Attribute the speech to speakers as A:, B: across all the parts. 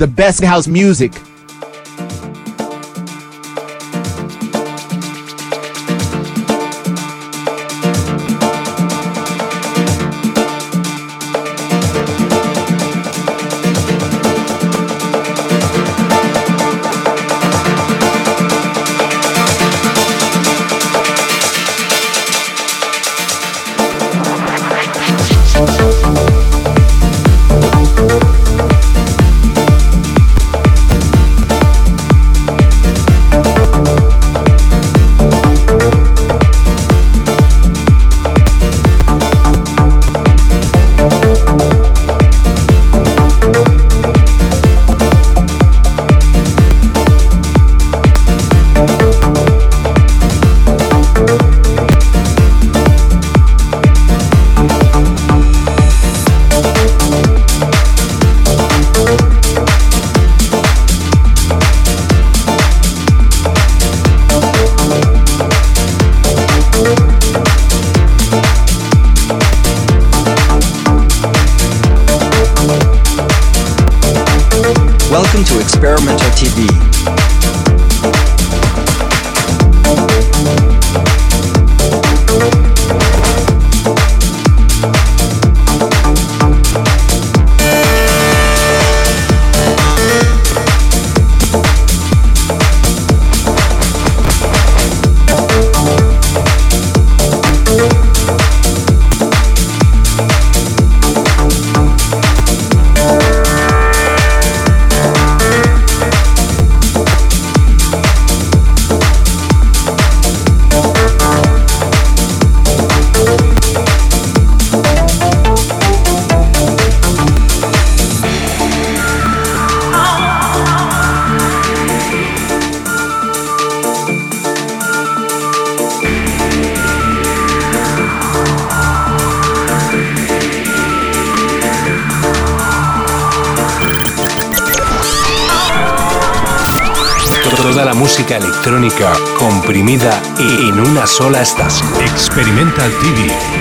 A: the best house music.
B: Comprimida en una sola estación. Experimental TV.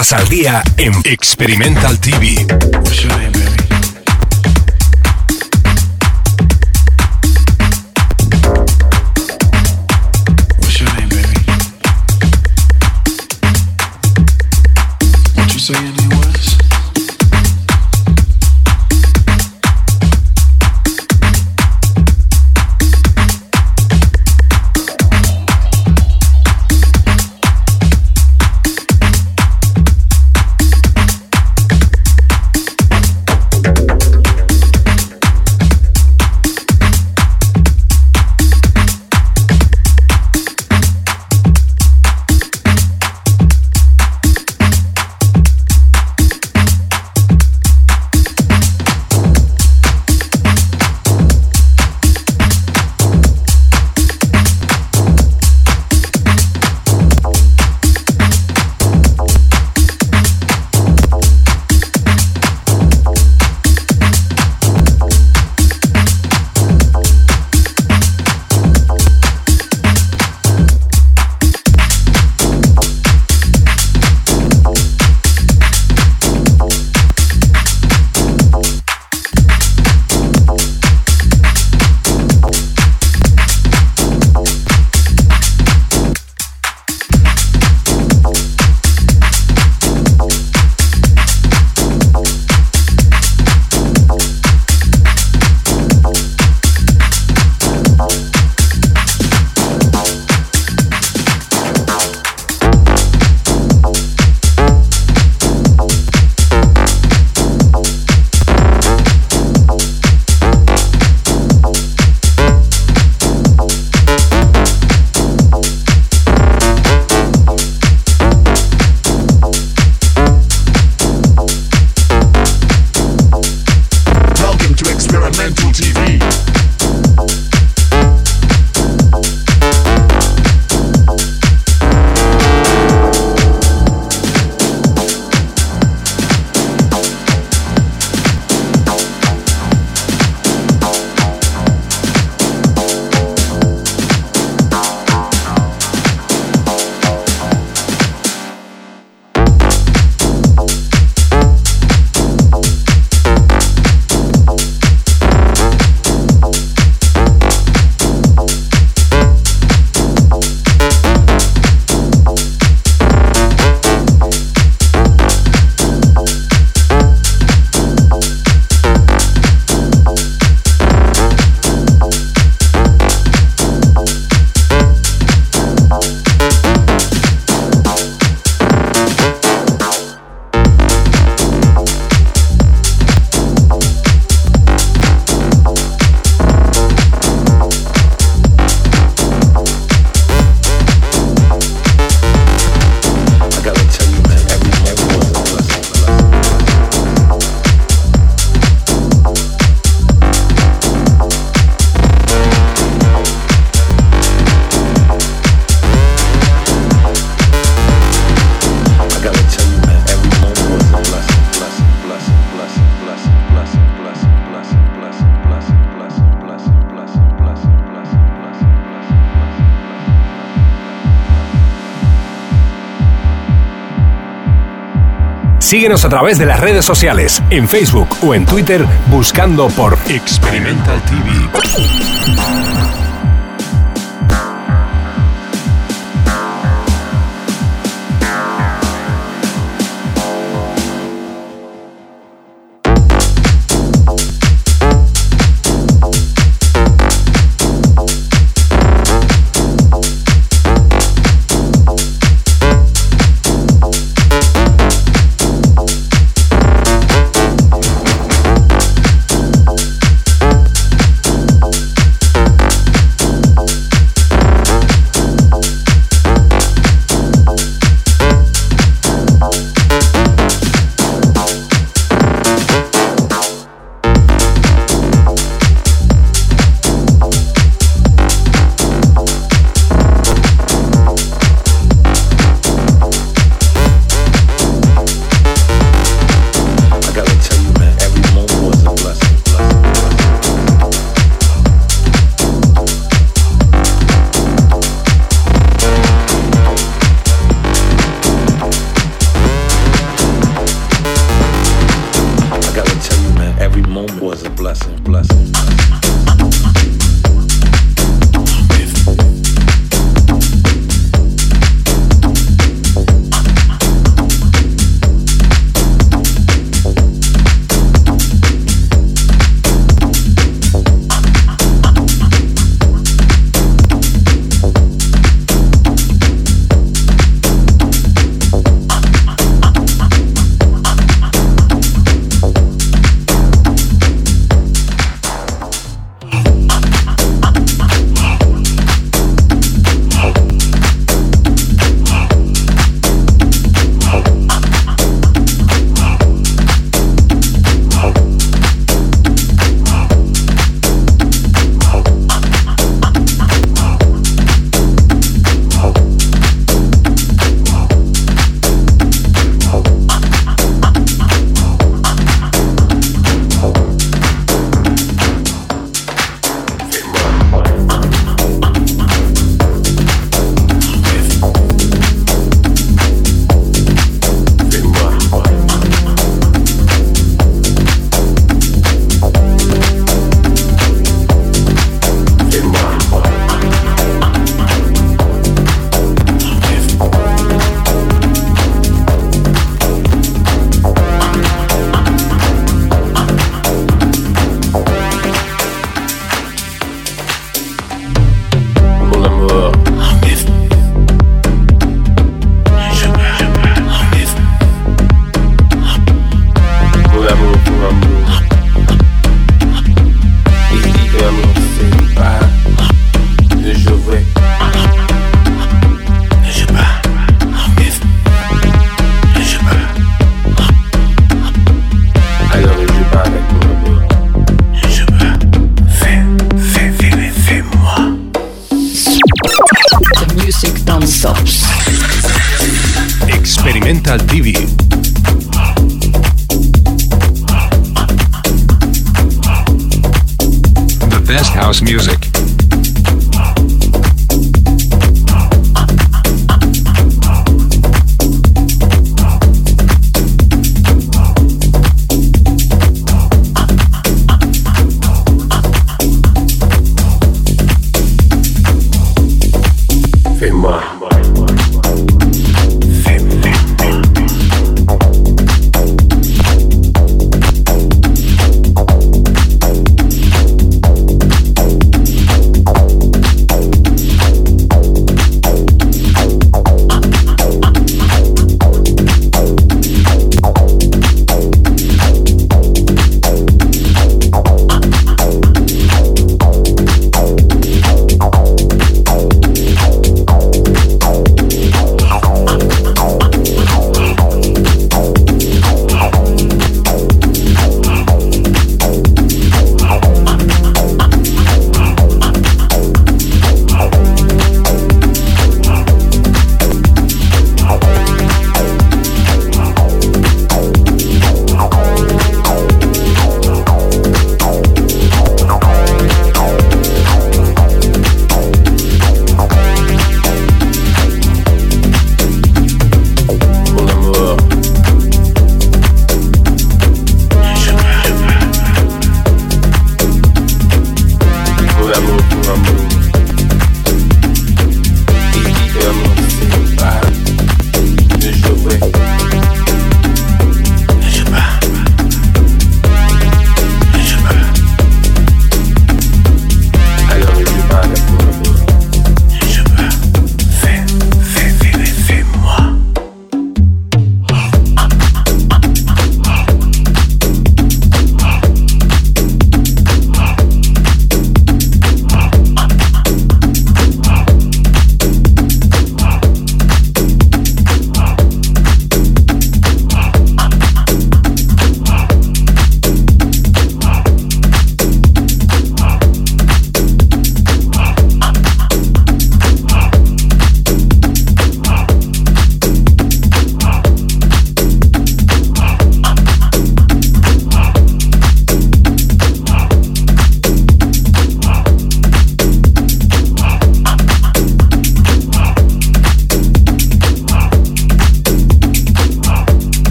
C: Horas al día en Experimental TV. Síguenos a través de las redes sociales, en Facebook o en Twitter, buscando por Experimental TV.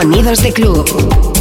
D: Sonidos de
E: Club.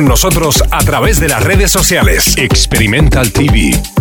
E: Con nosotros a través de las redes sociales. Experimental TV.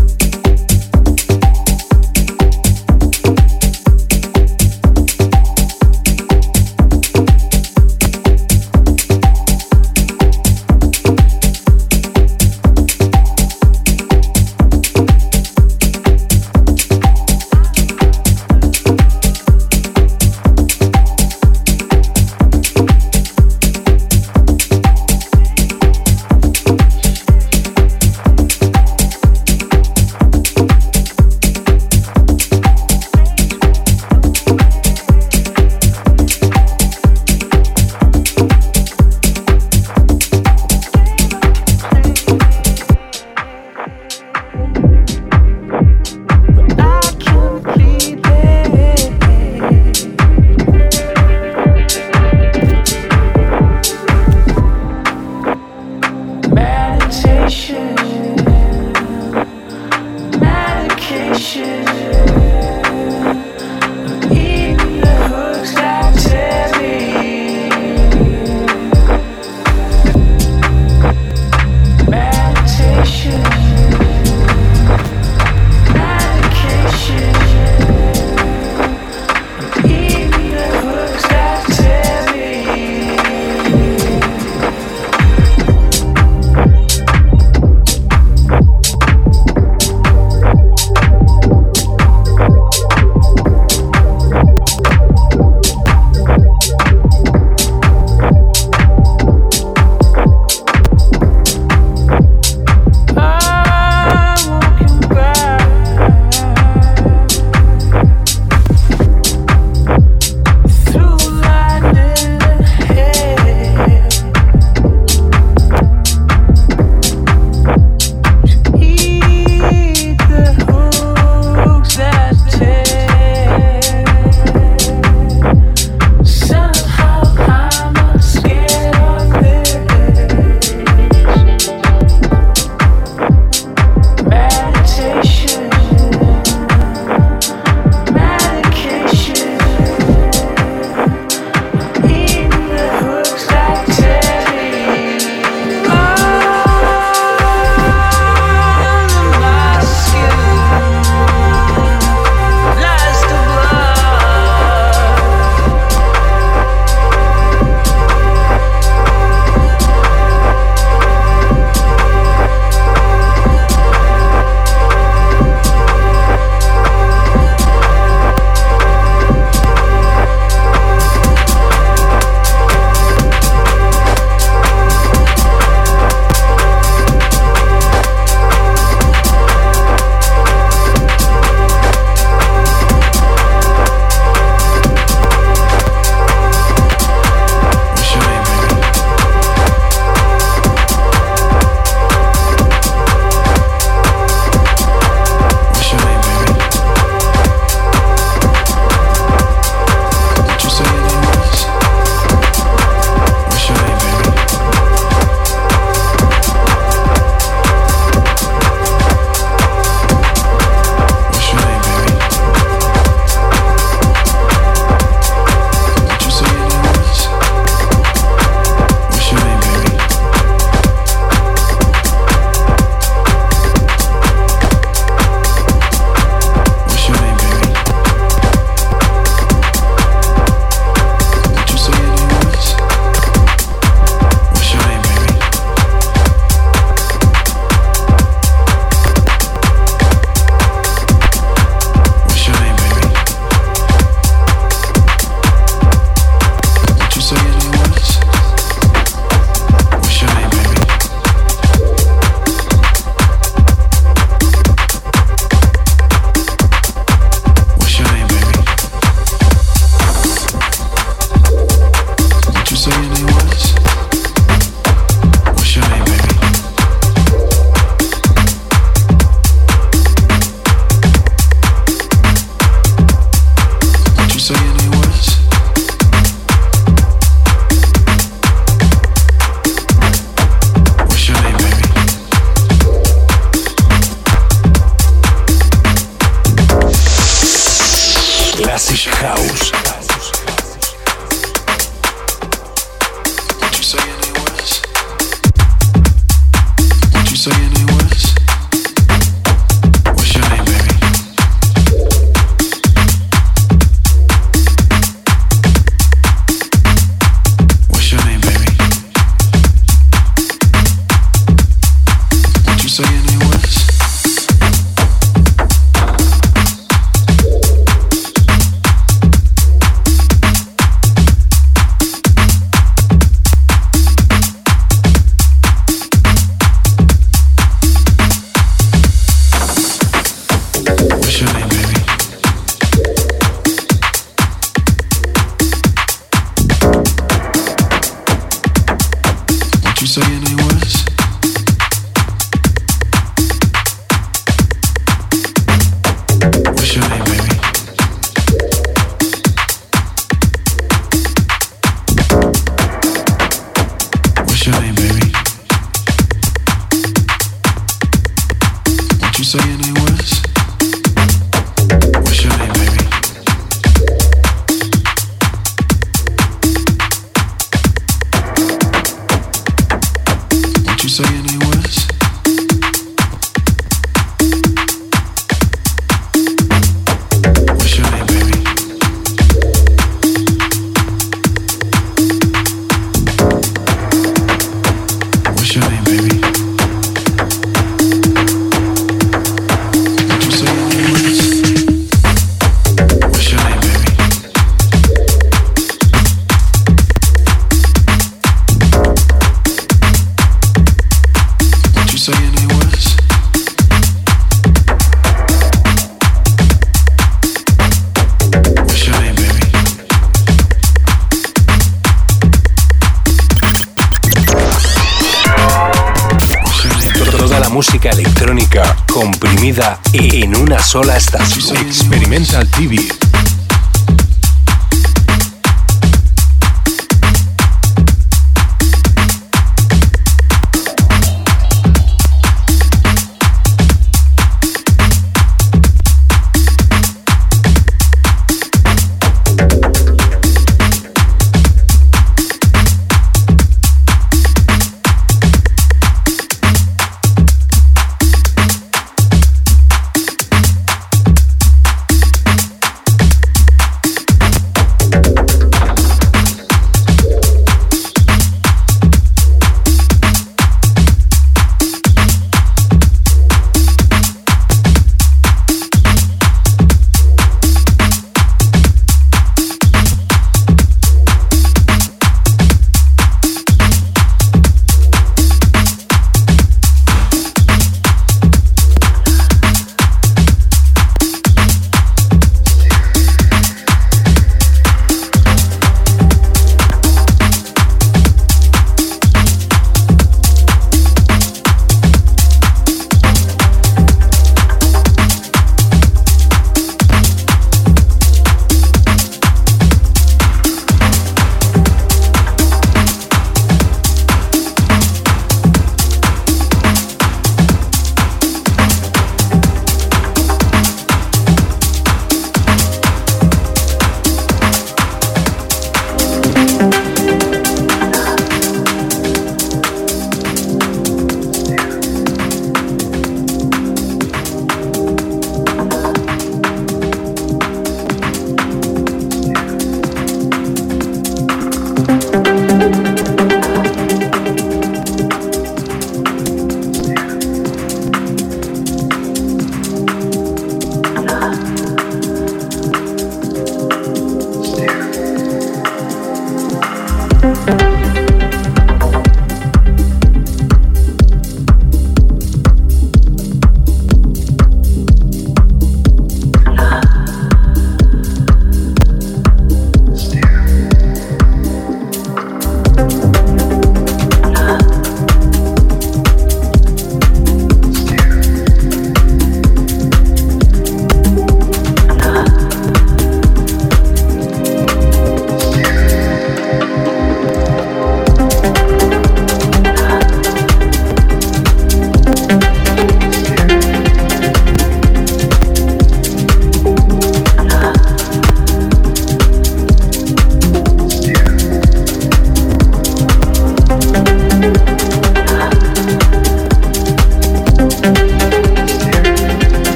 B: Sola estación. Experimental TV.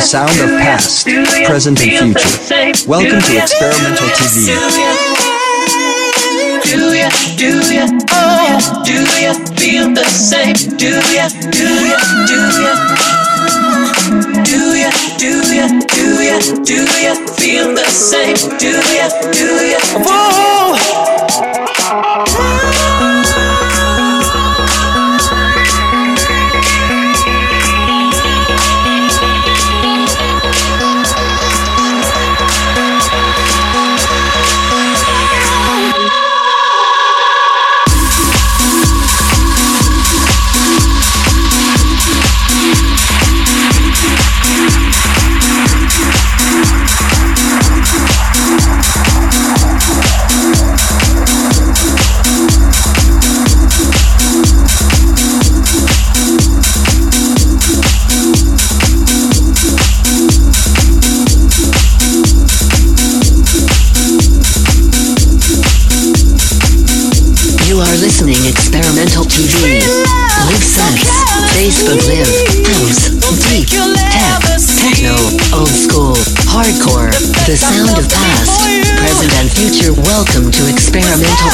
A: Sound of past, present, and future. Welcome to Experimental TV.
F: Do ya, do ya, oh, do ya feel the same? Do ya, do ya, do ya? Do ya, do ya, do ya, do ya feel the same? Do ya, do ya? Whoa!
G: TV. Live Sex, Facebook Live, House, Deep, Tech, Techno, Old School, Hardcore, The Sound of Past, Present and Future. Welcome to Experimental
F: Experimental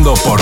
H: por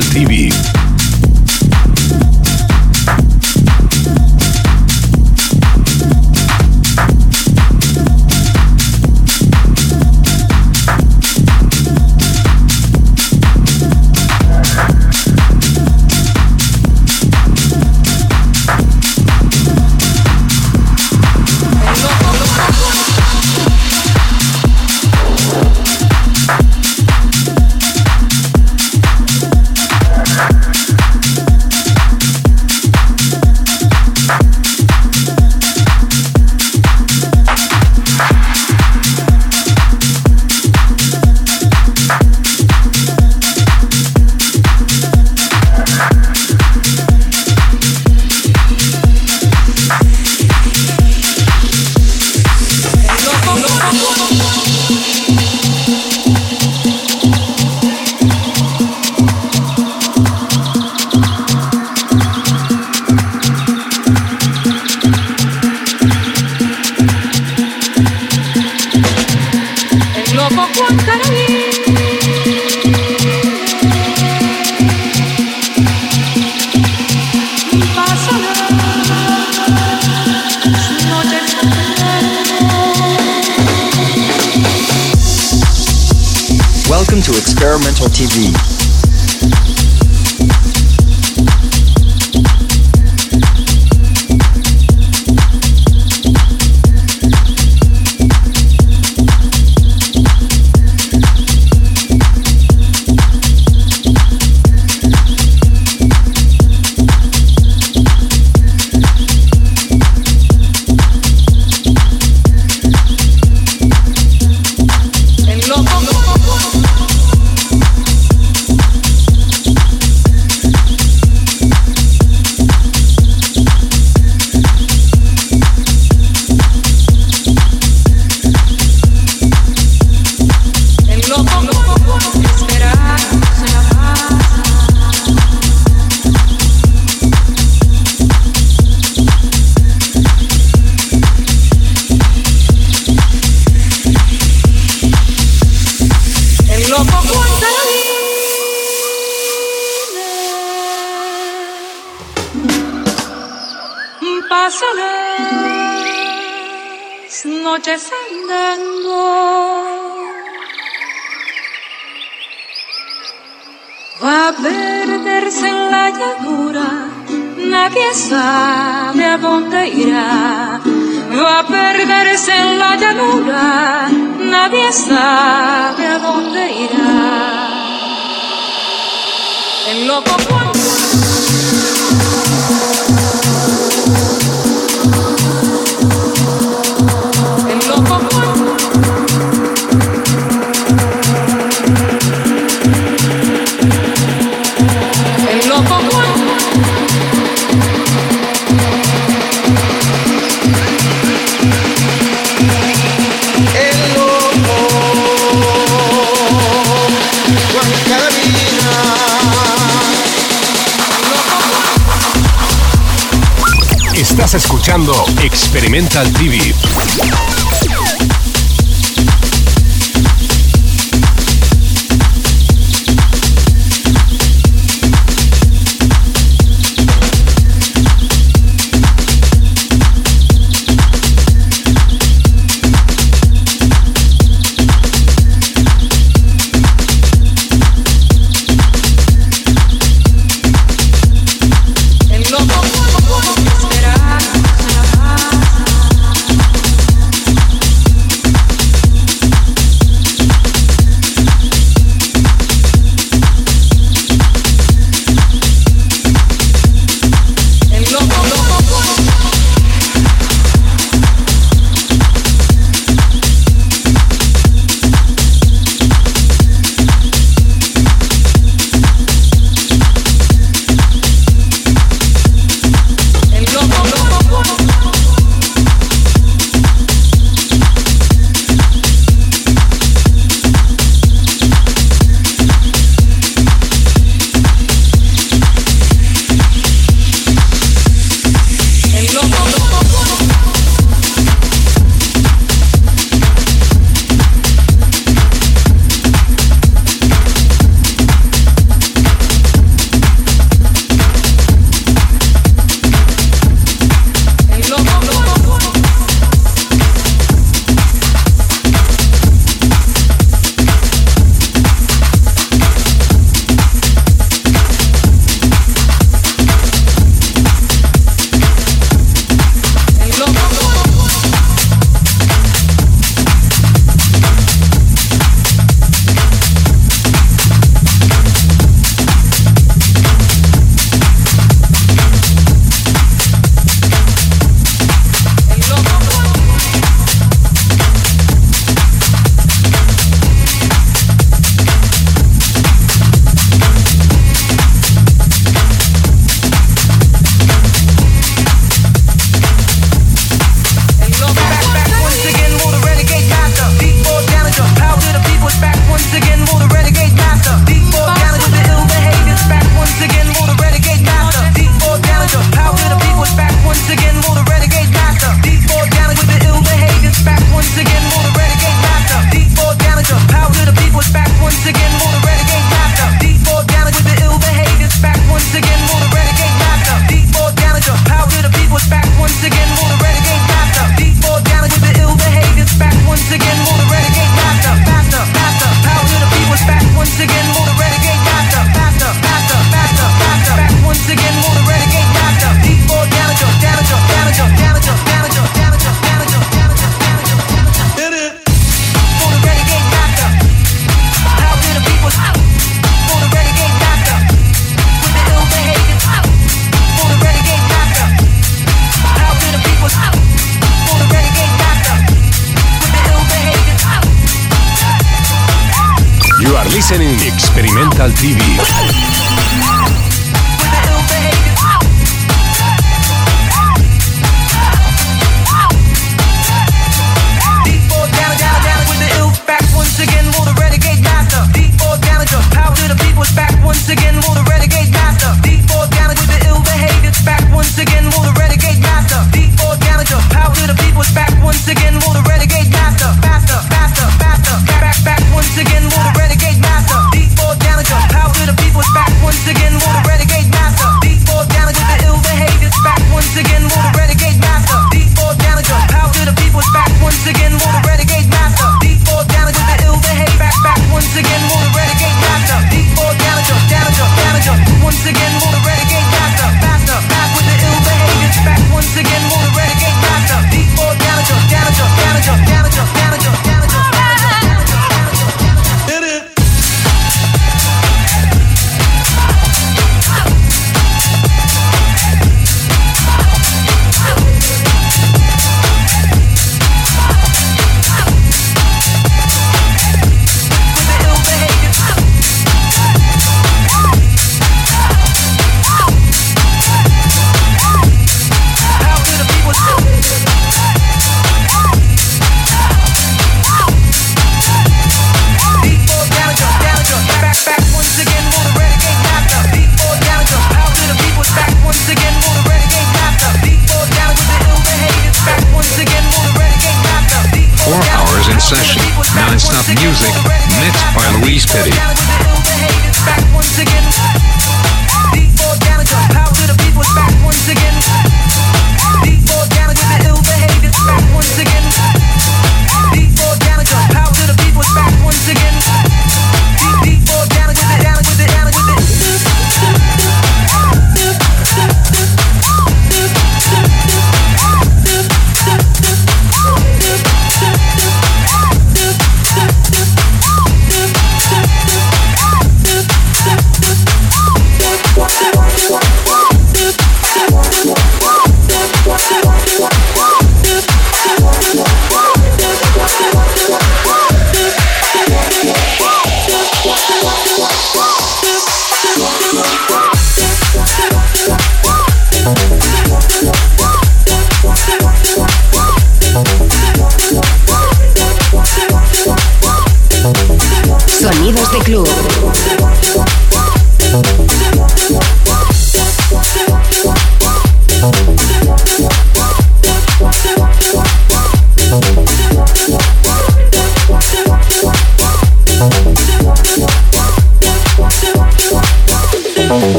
H: TV.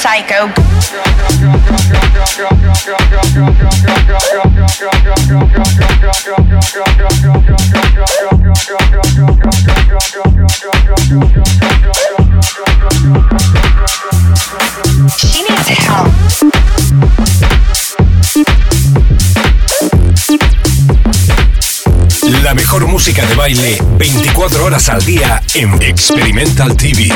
I: psycho.
H: La mejor música de baile 24 horas al día en Experimental TV.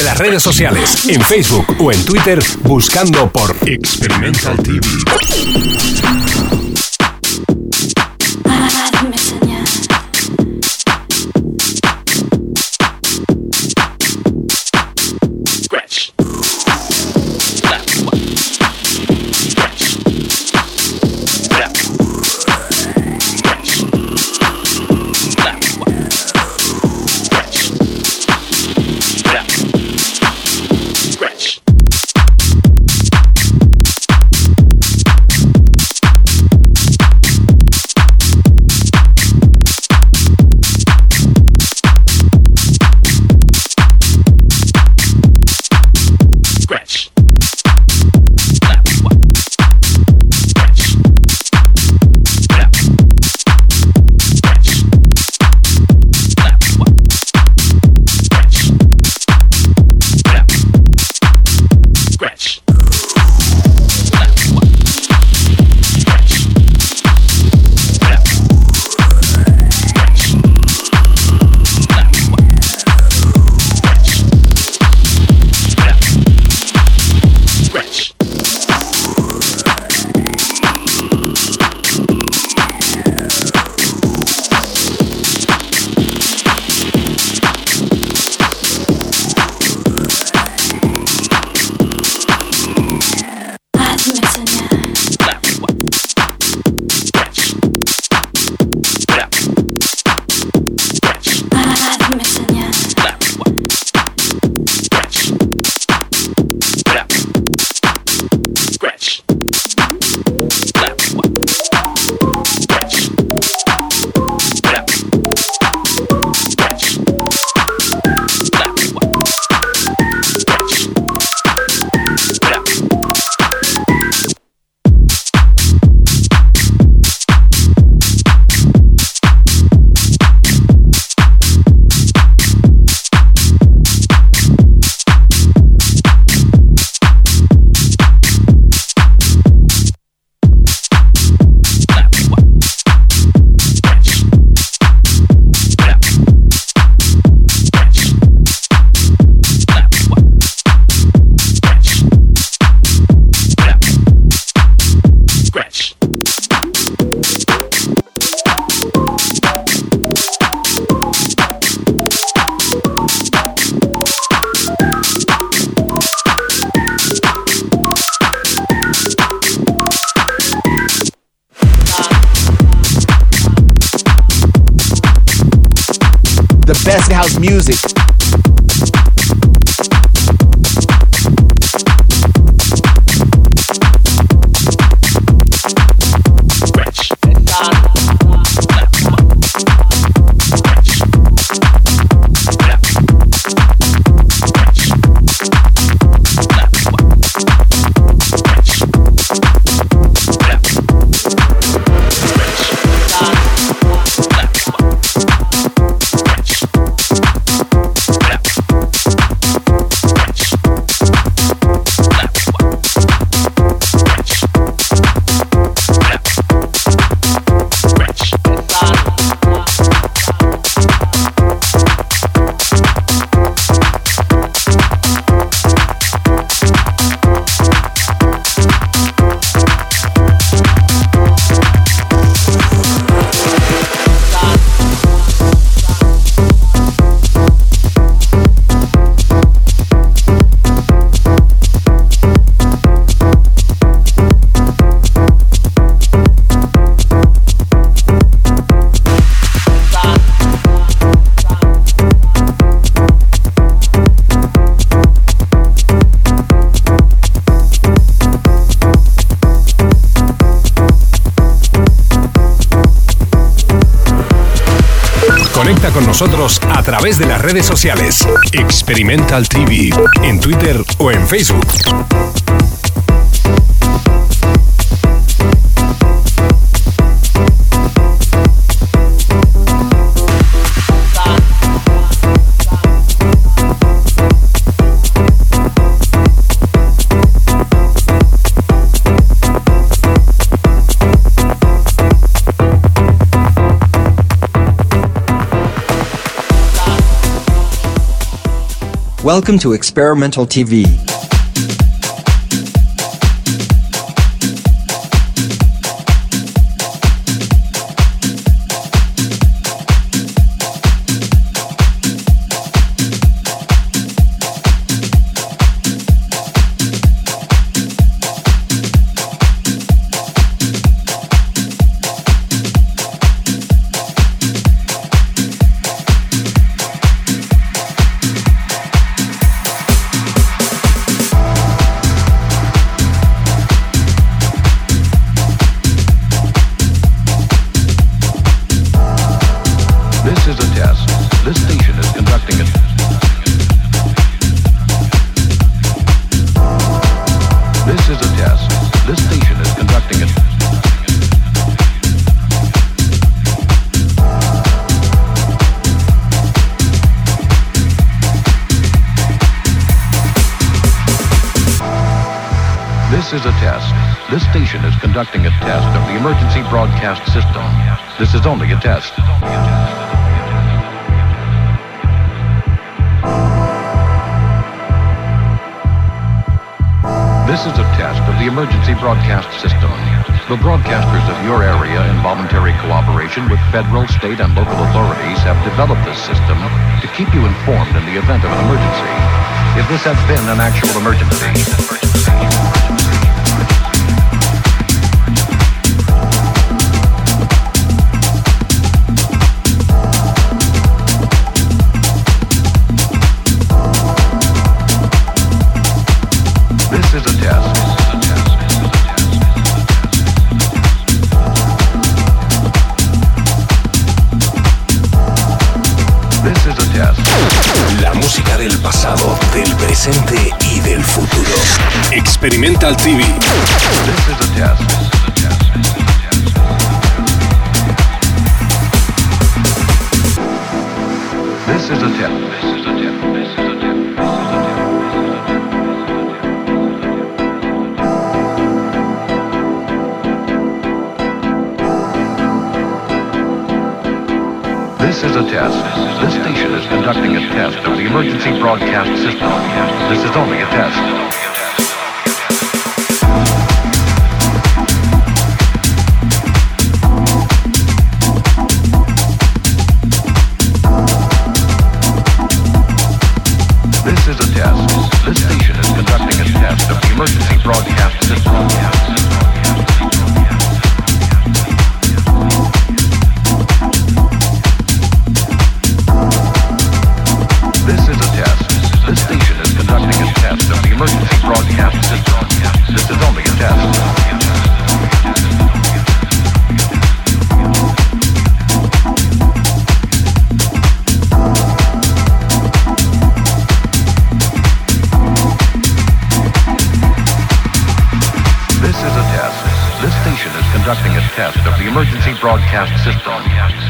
H: De las redes sociales, en Facebook o en Twitter, buscando por Experimental TV. Través de las redes sociales. Experimental TV, en Twitter o en Facebook.
J: Welcome to Experimental TV.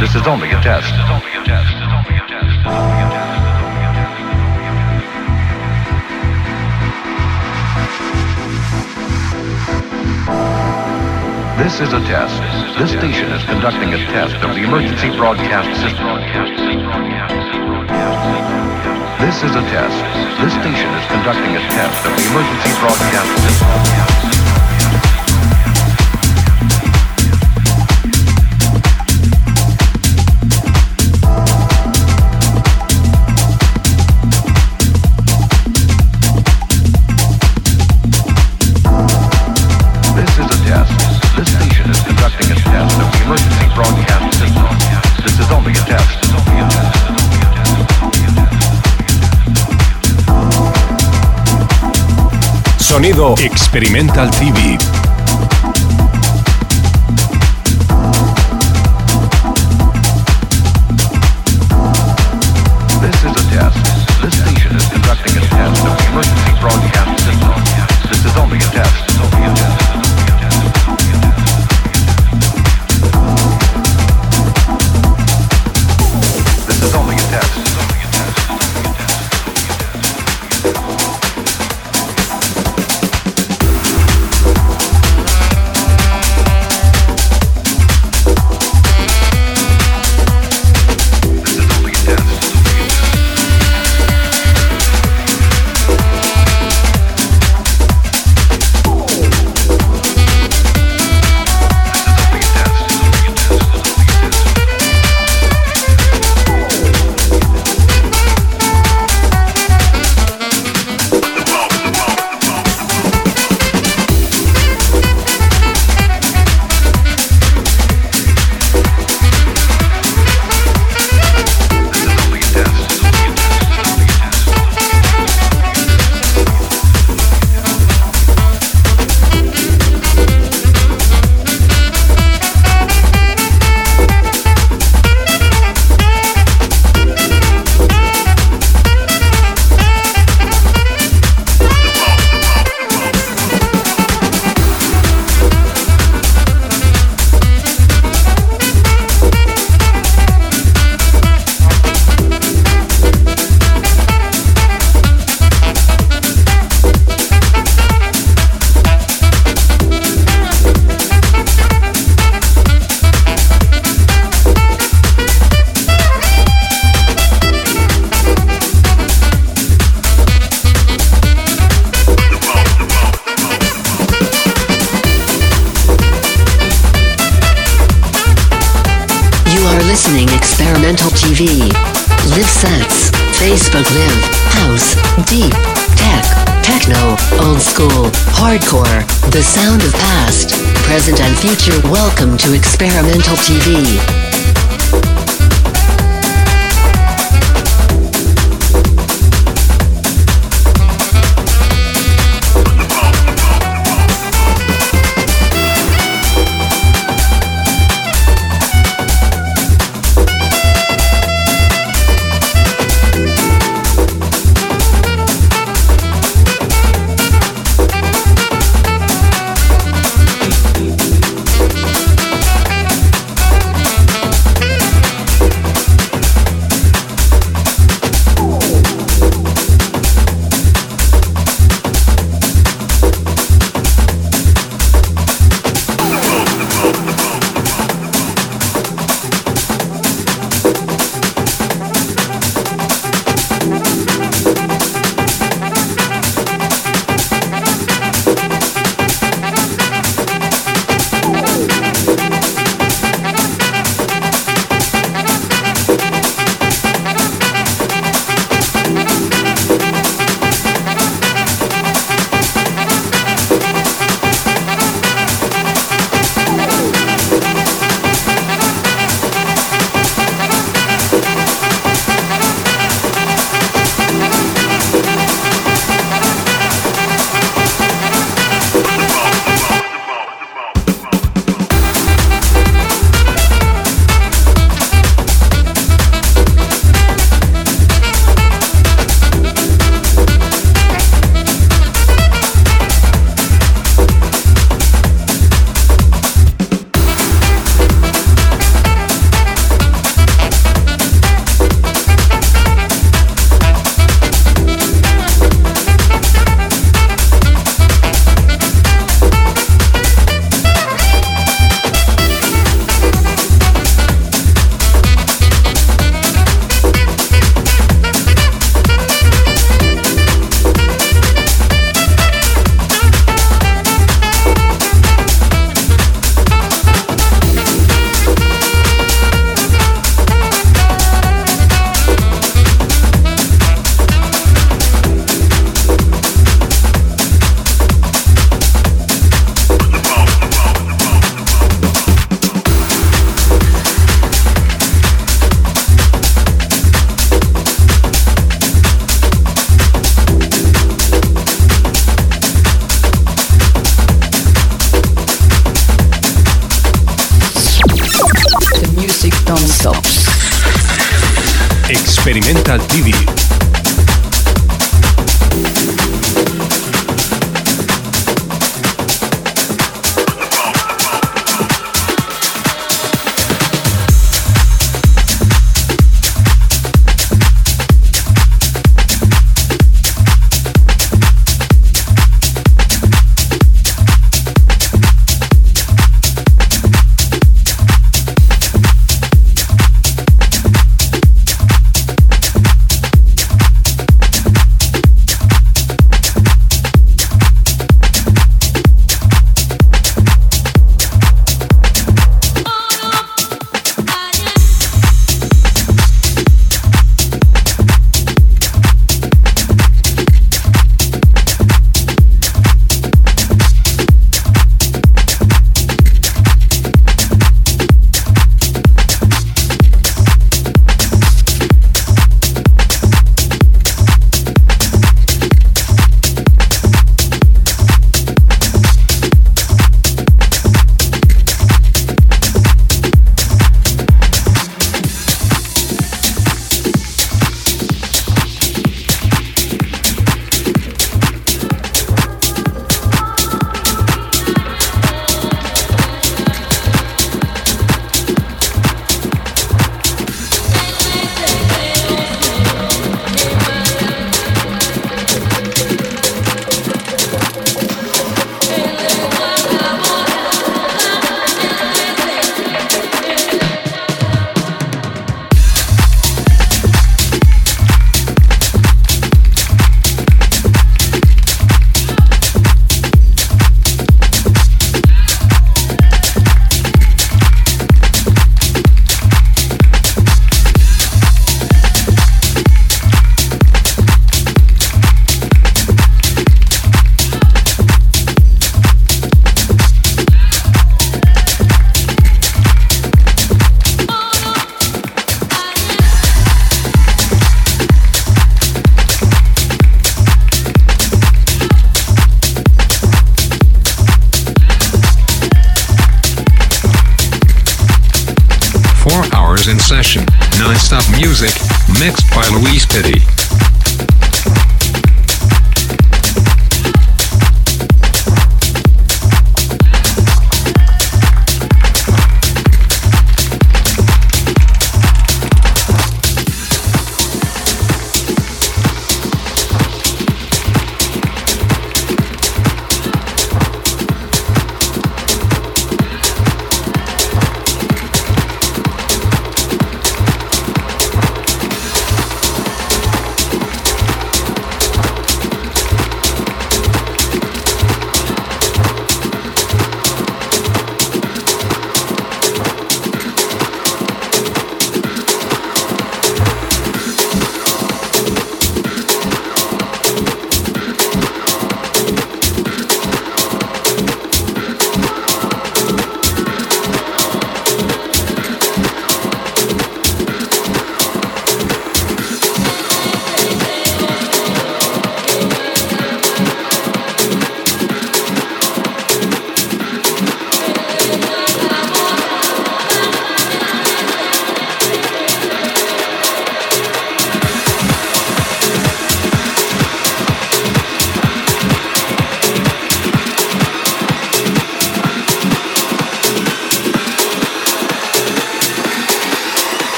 H: This is only a test. This is a test. This station is conducting a test of the emergency broadcast system. This is a test. This station is conducting a test of the emergency broadcast system.
K: Experimental TV.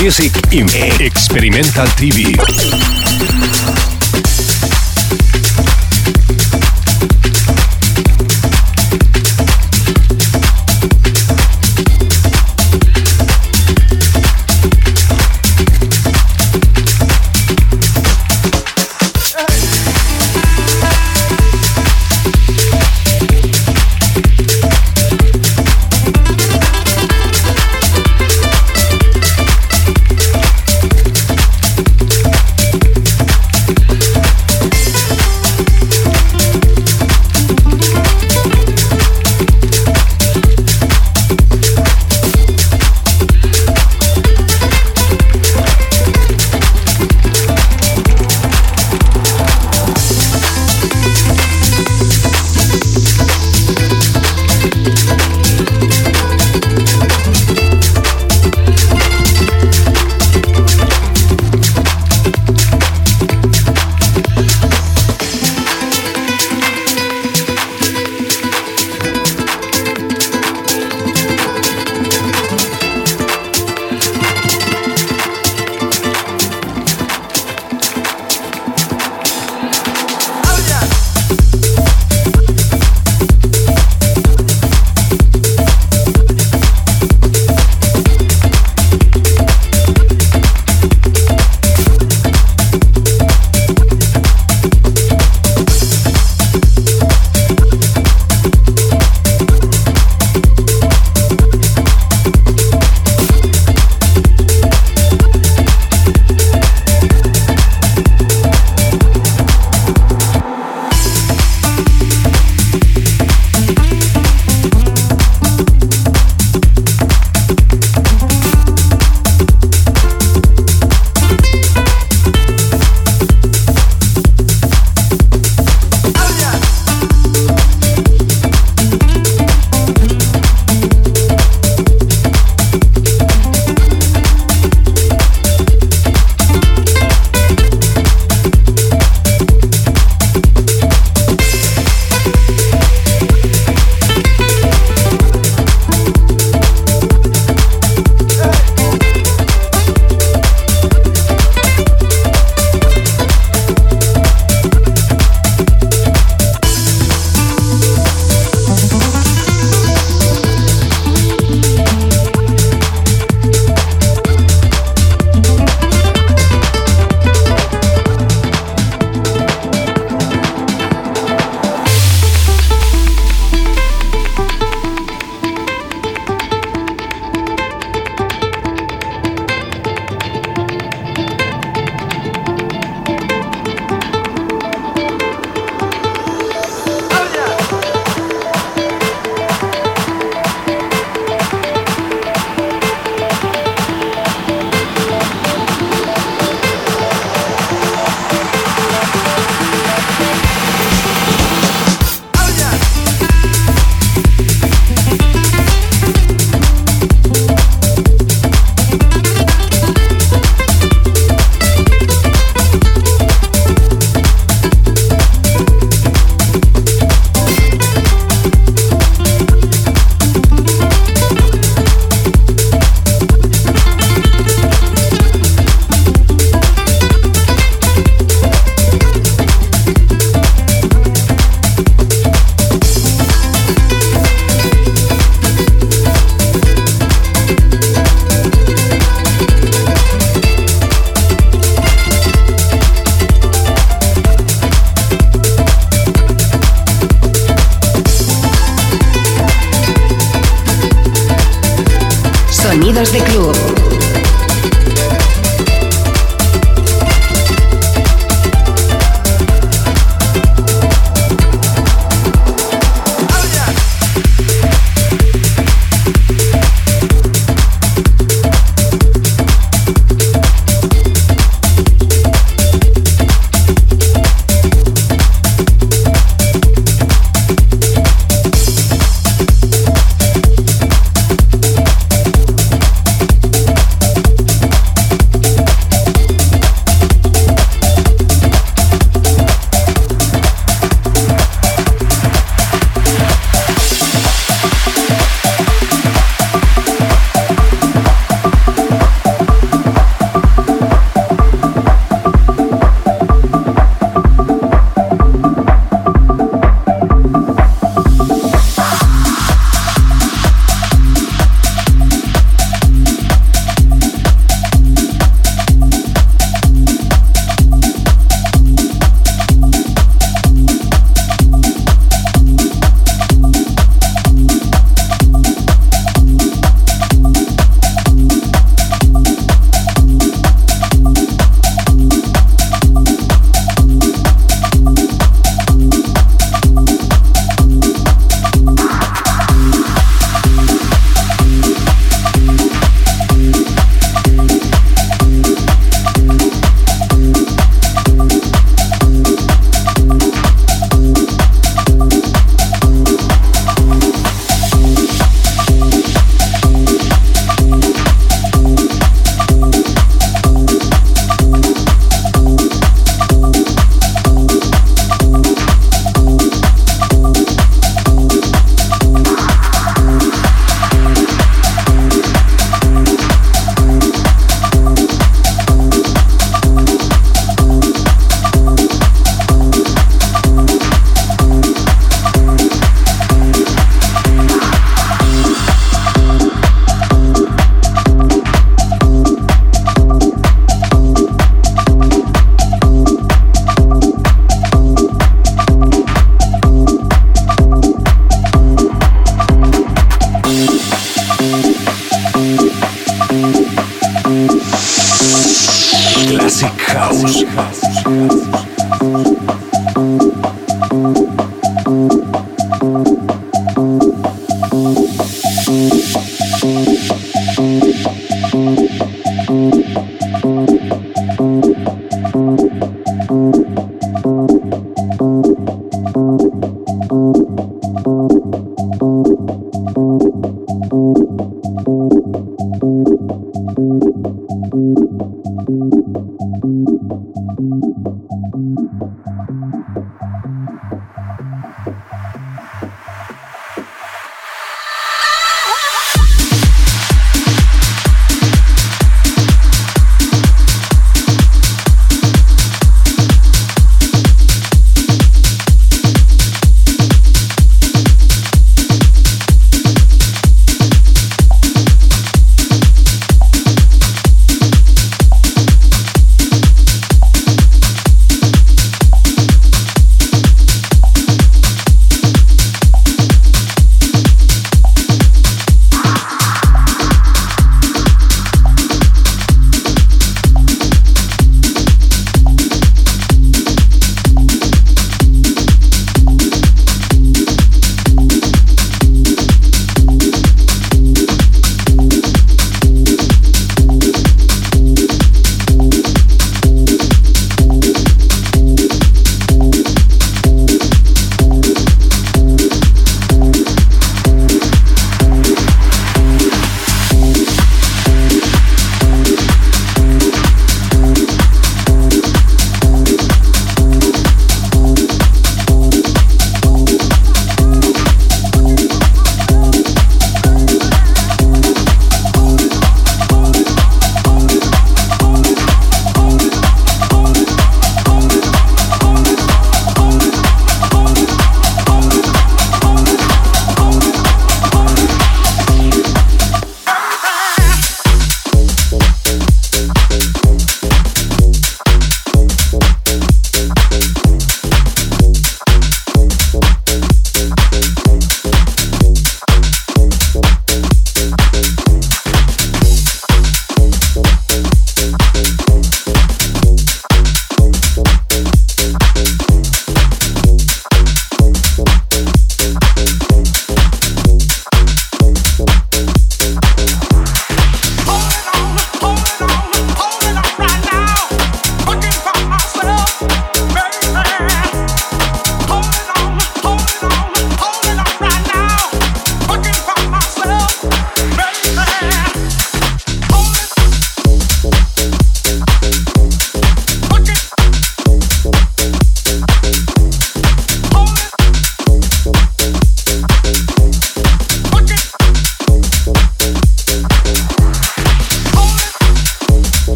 L: Music
H: in Experimental TV.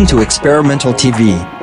A: Welcome to Experimental TV.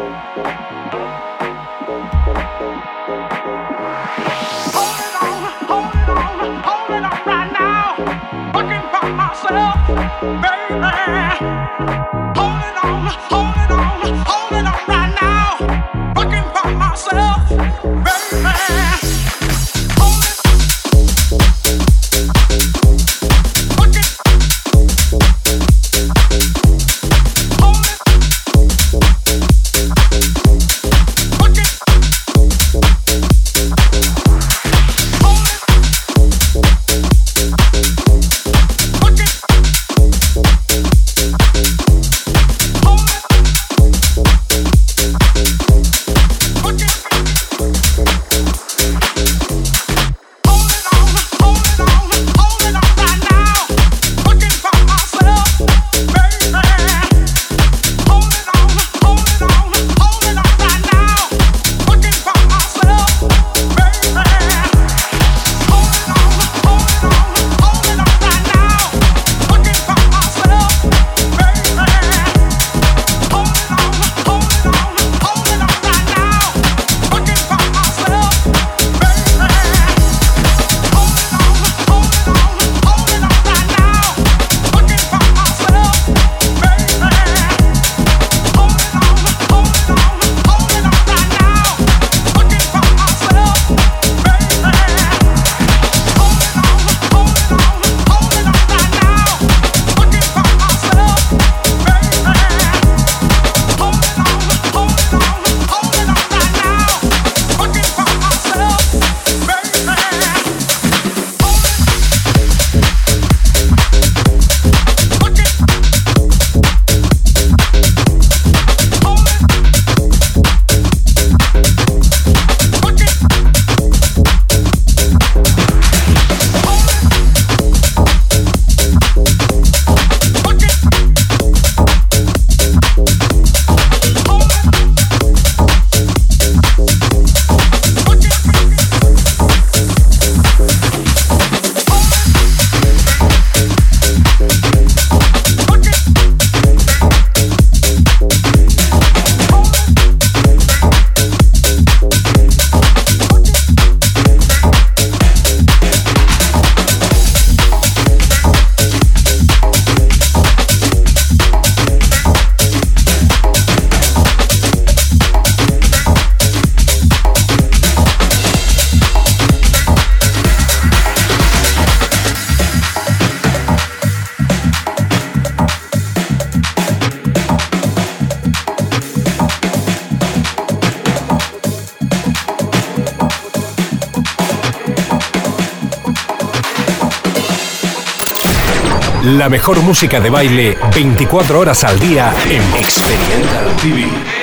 H: La mejor música de baile 24 horas al día en Experimental TV.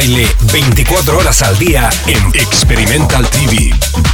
H: Baile 24 horas al día en Experimental TV. TV.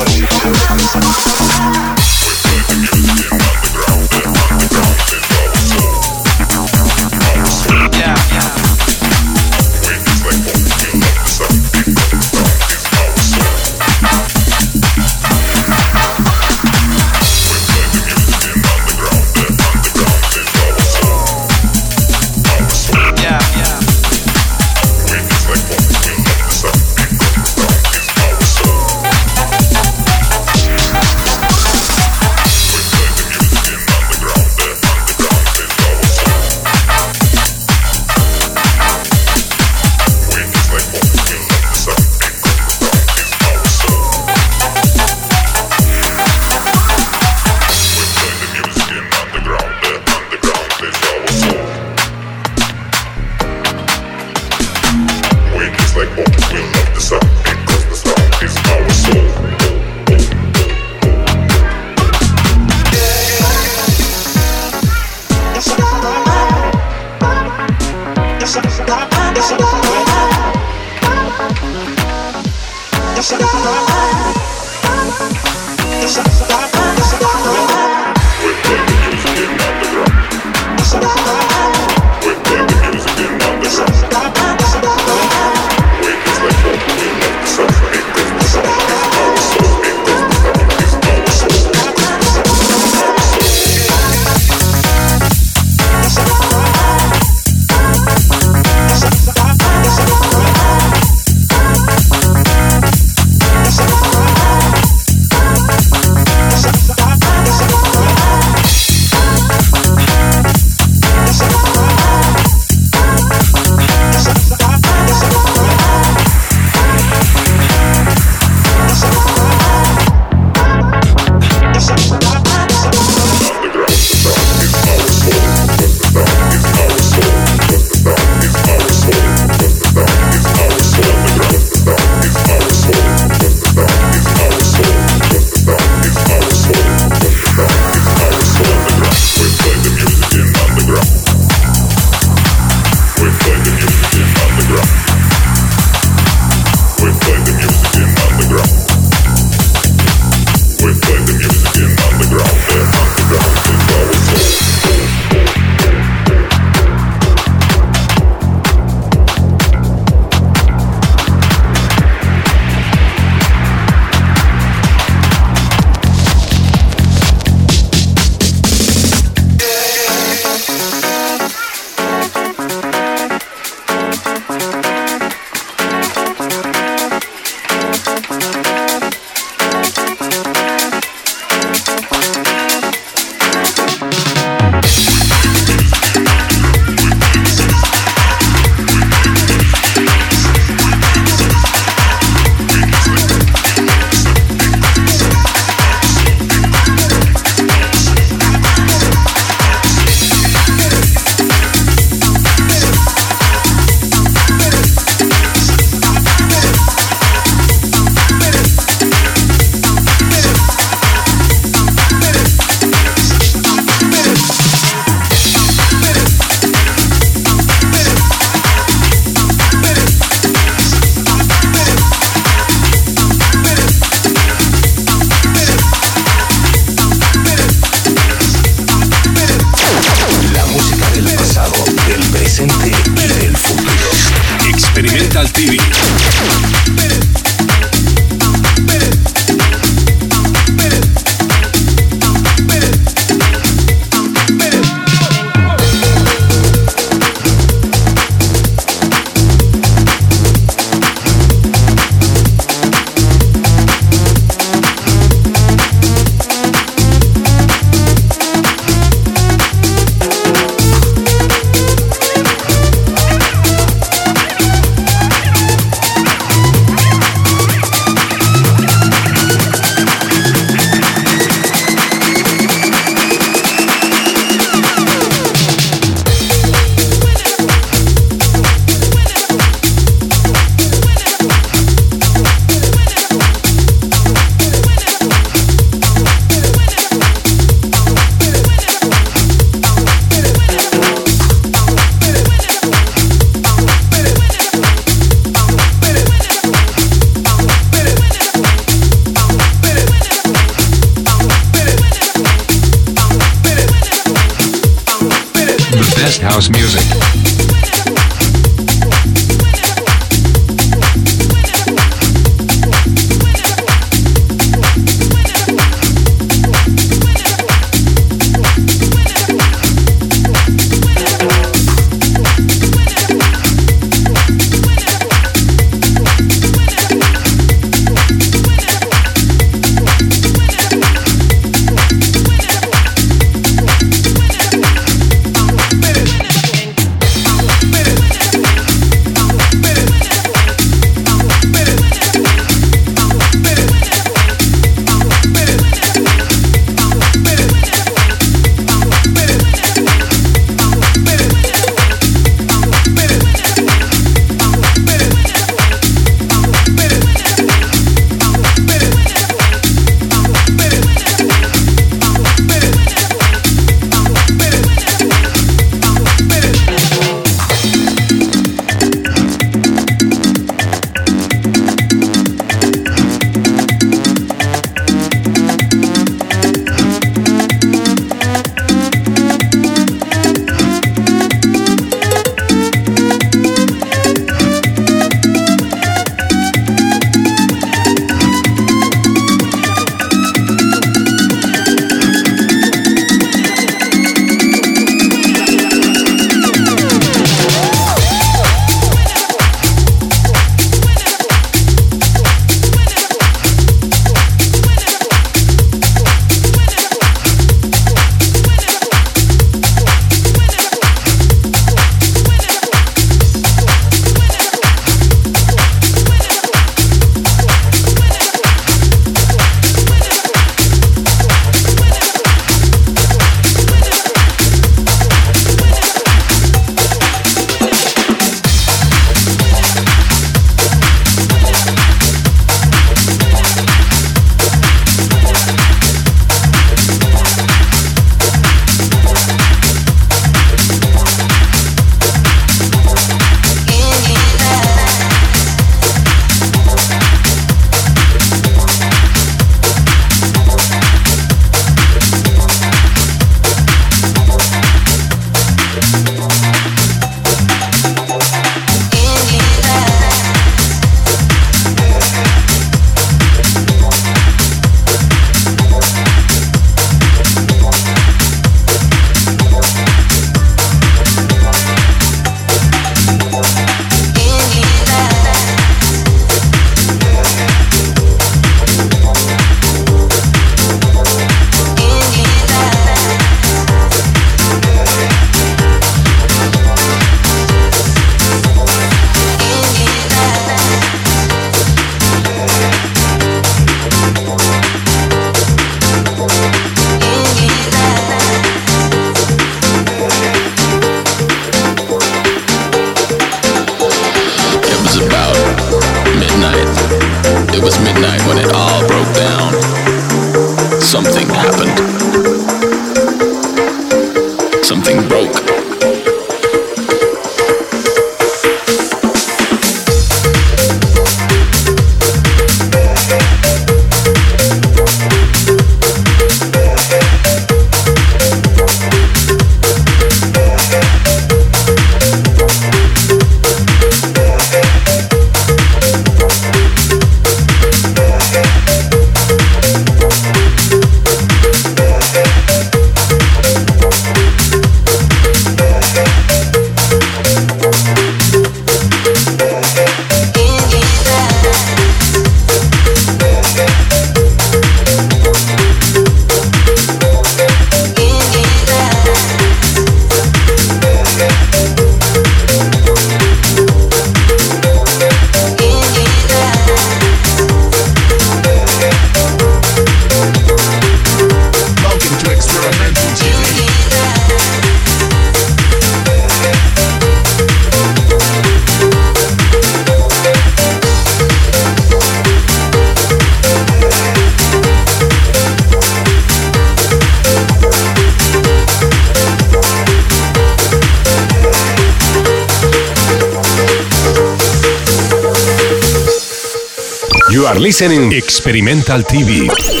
H: Listening Experimental TV.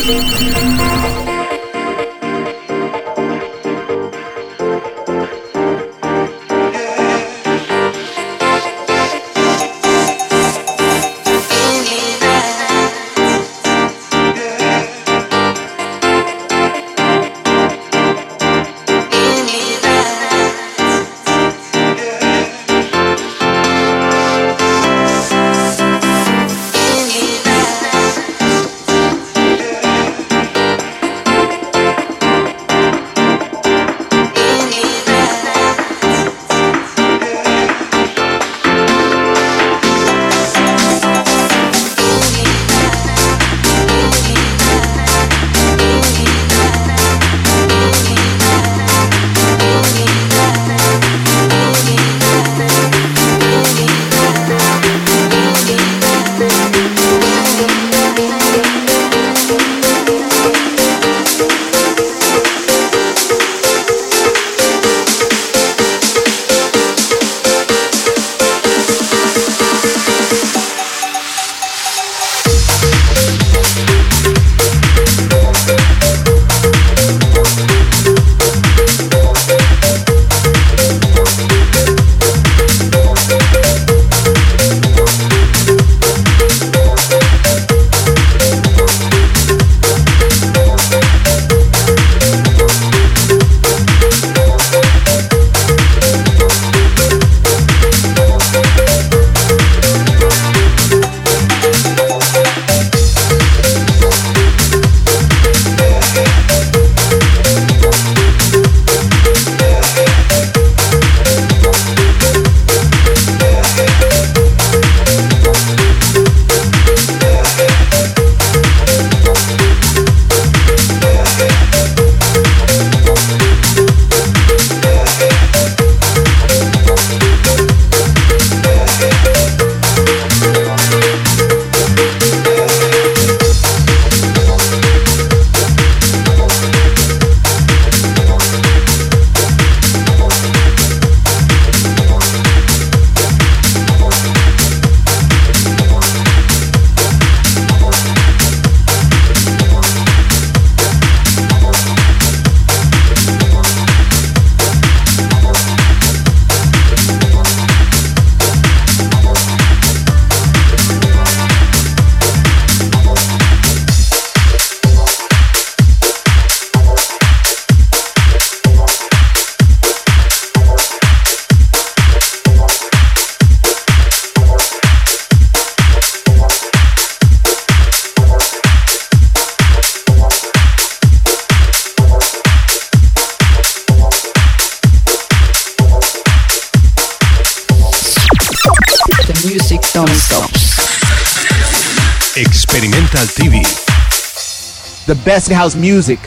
M: The best house music.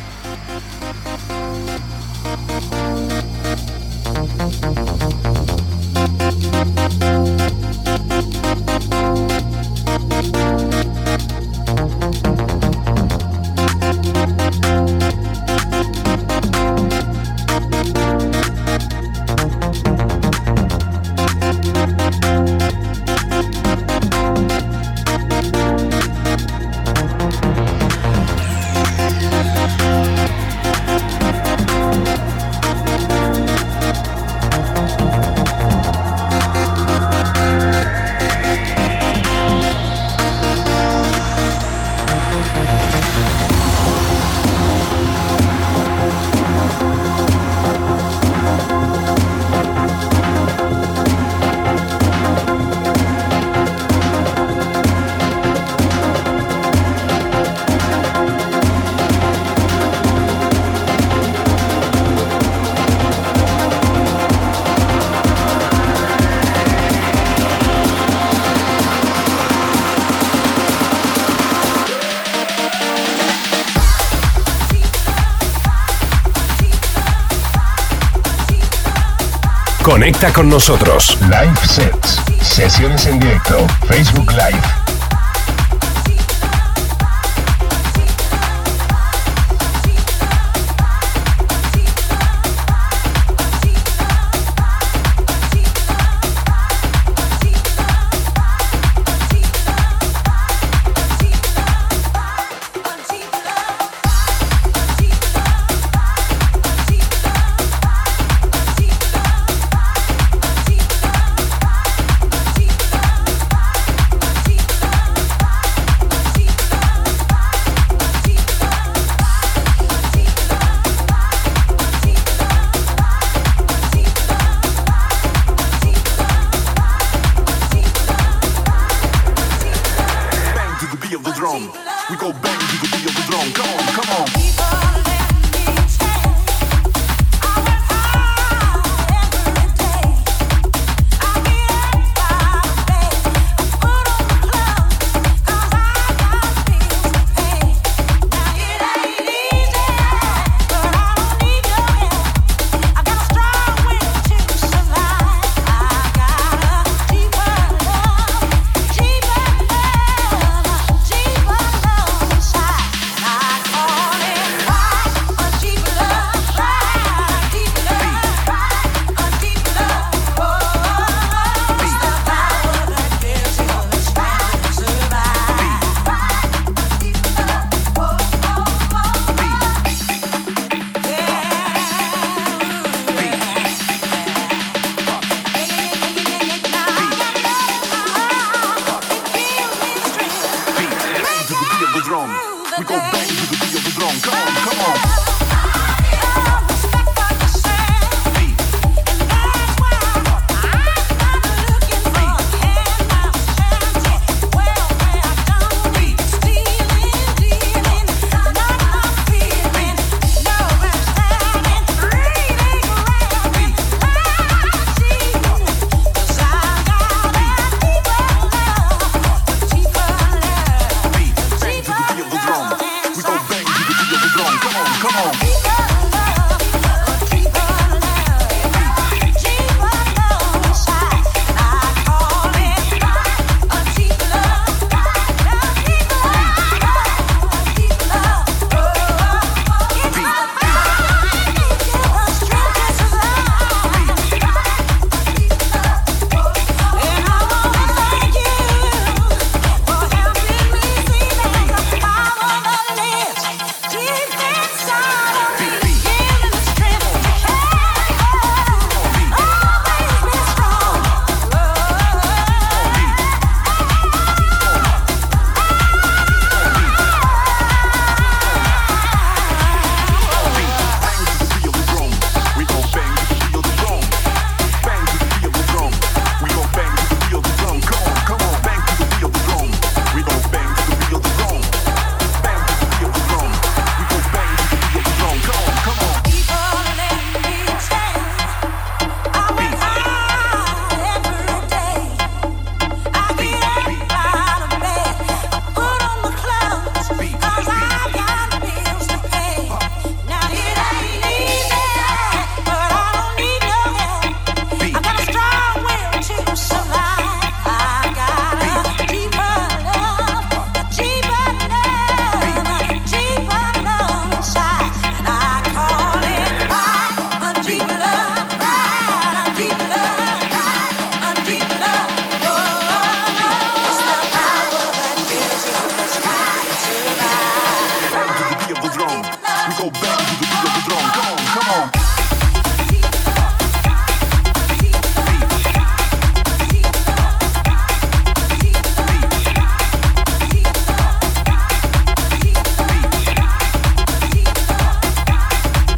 K: Con nosotros.
N: Live sets, sesiones en directo, Facebook Live.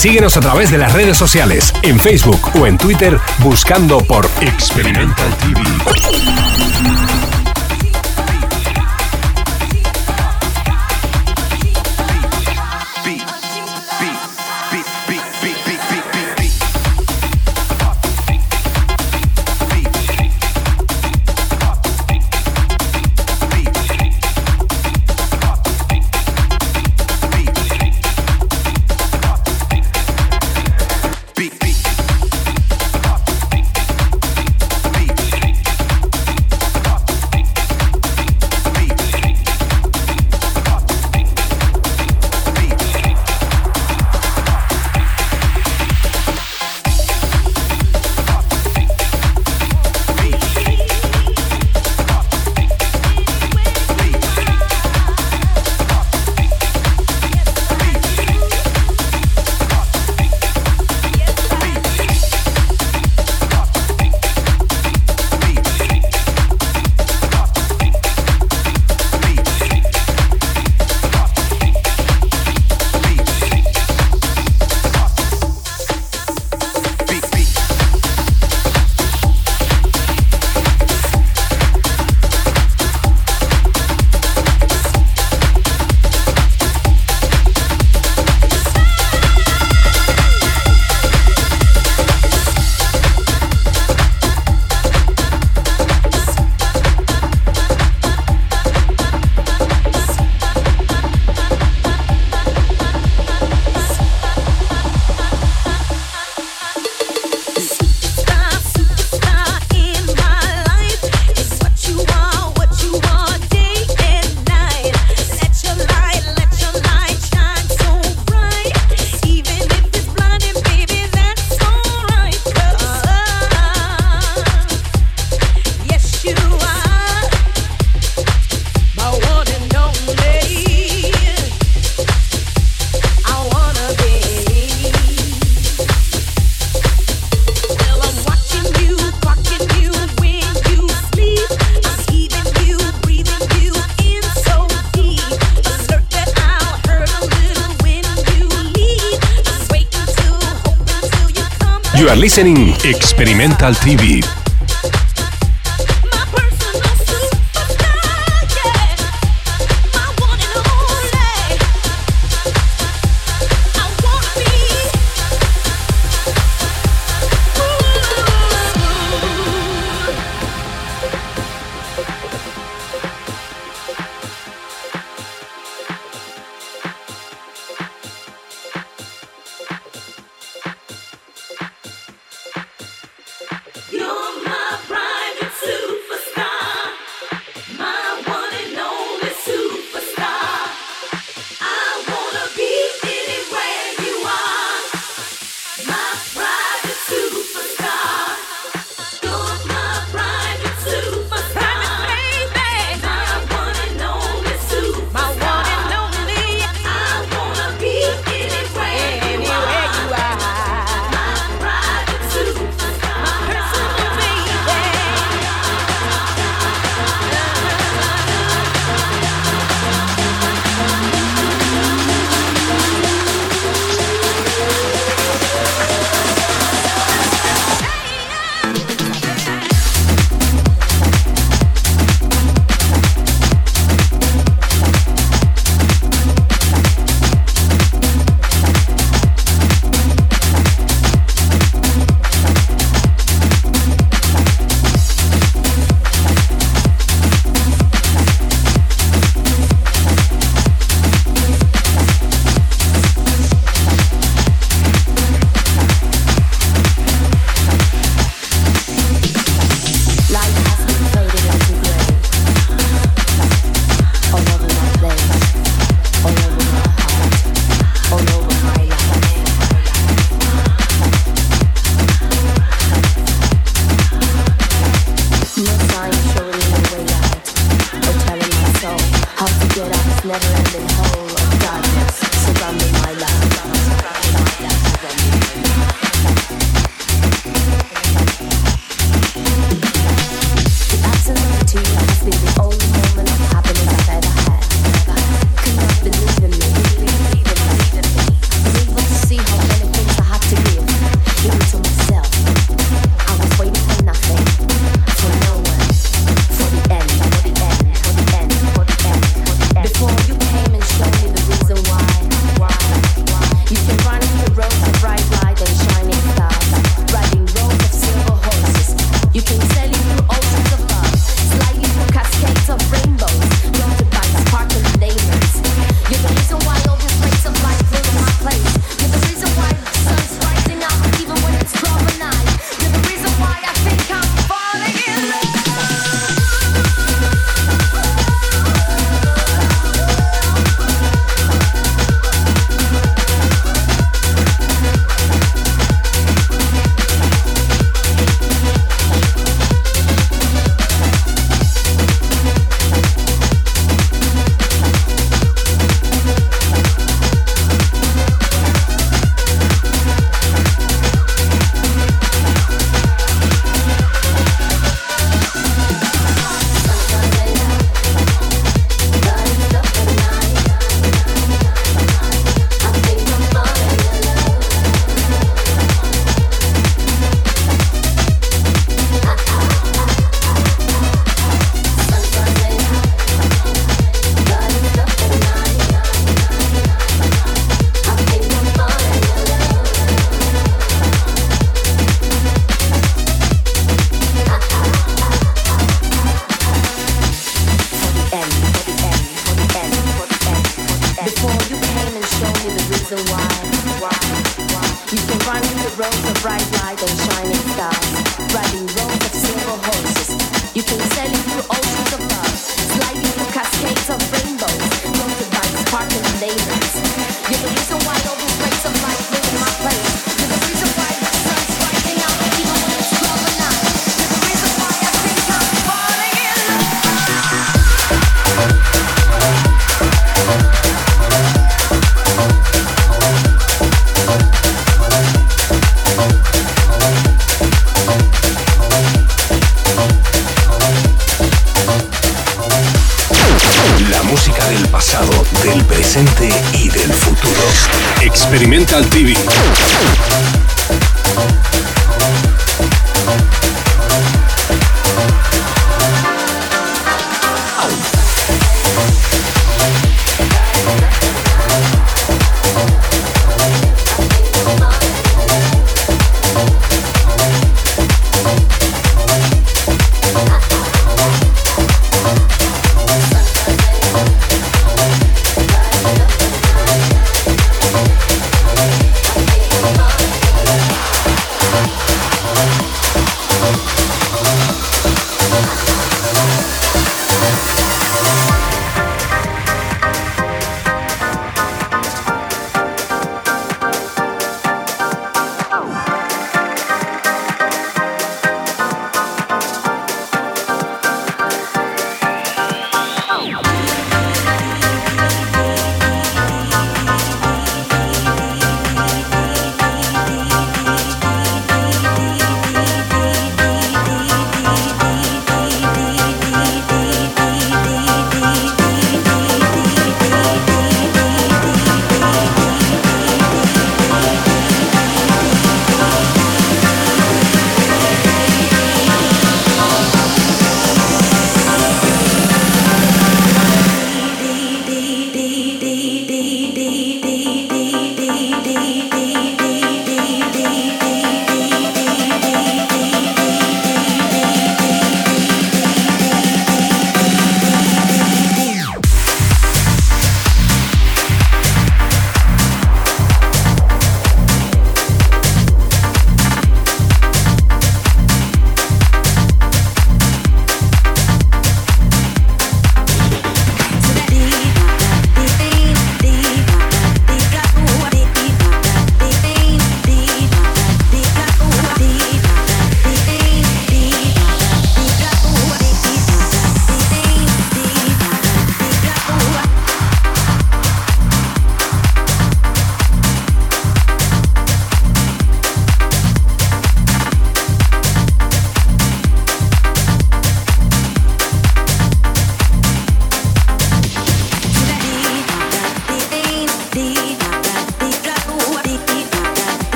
K: Síguenos a través de las redes sociales, en Facebook o en Twitter, buscando por Experimental TV. Listening Experimental TV.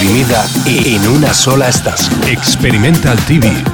B: comprimida en una sola estación. Experimental TV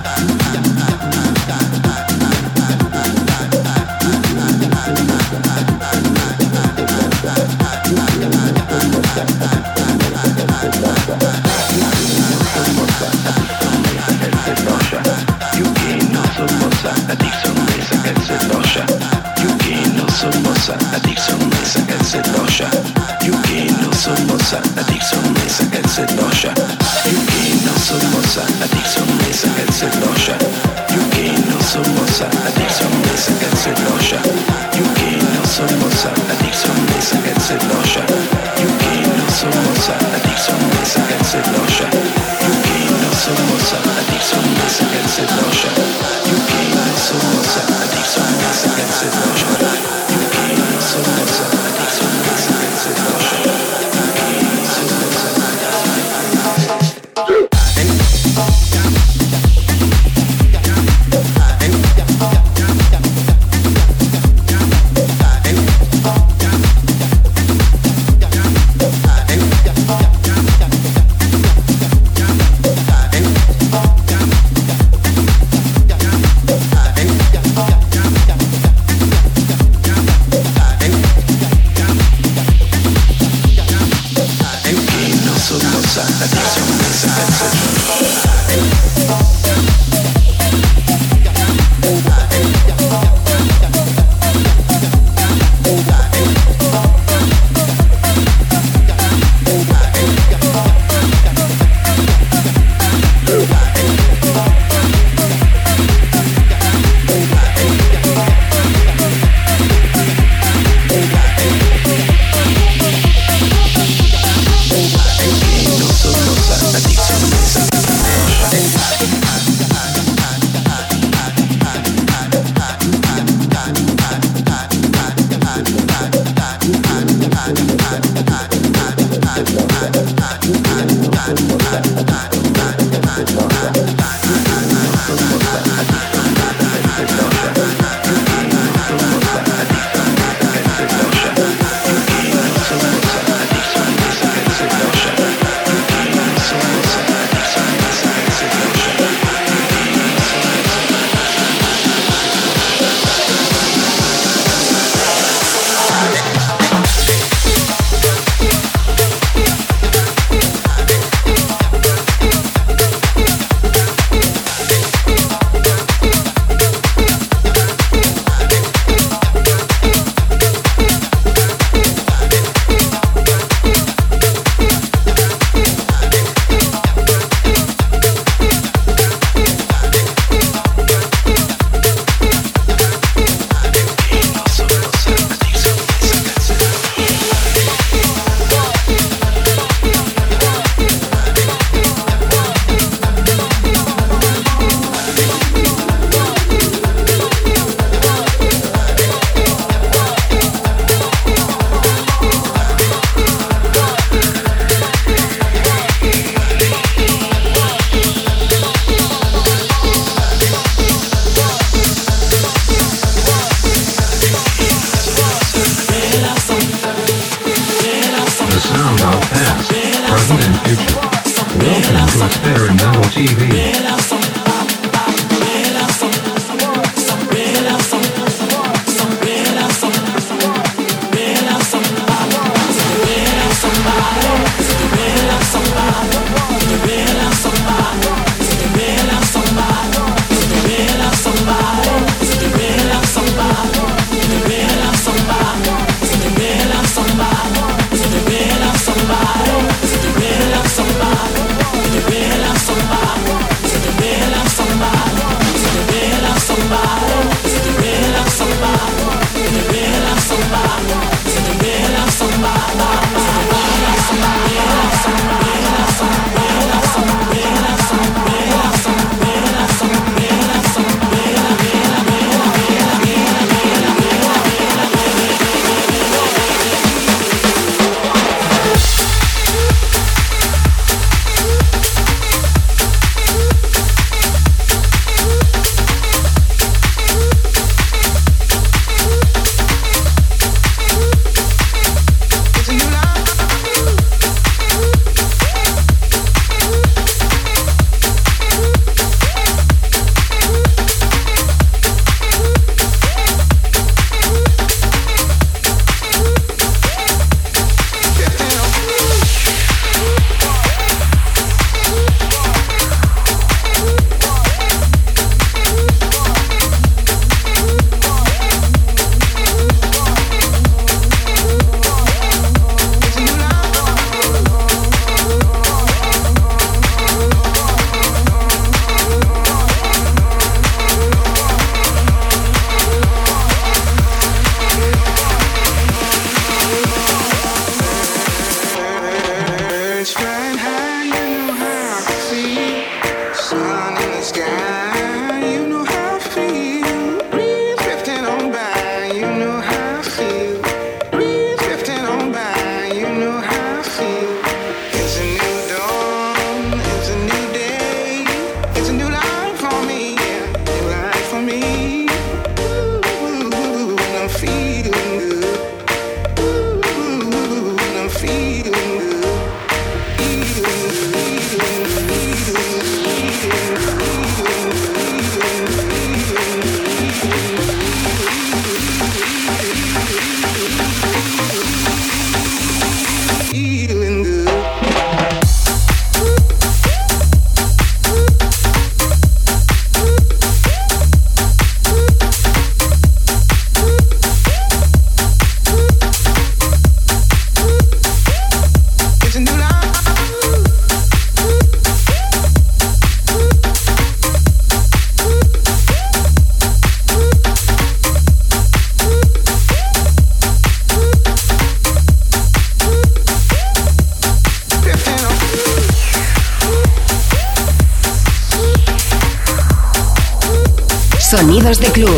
A: De club.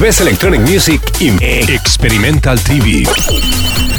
H: The Best Electronic Music in Experimental TV.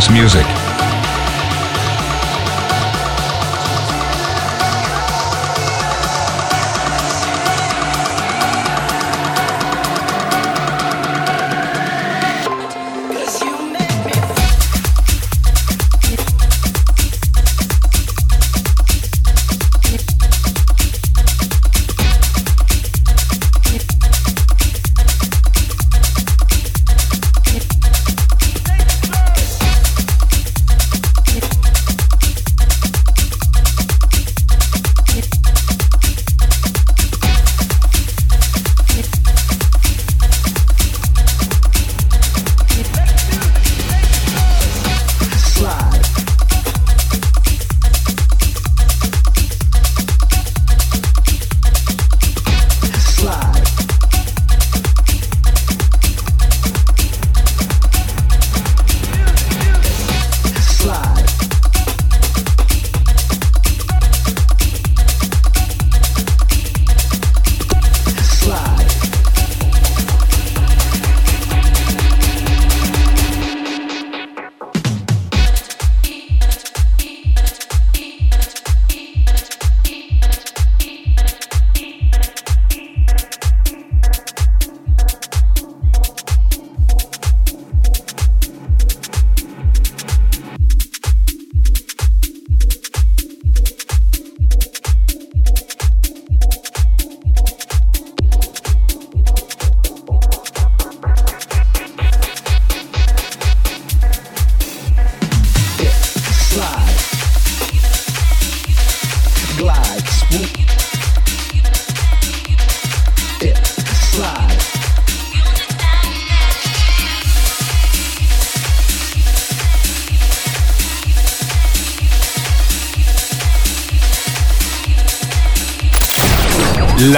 O: House music.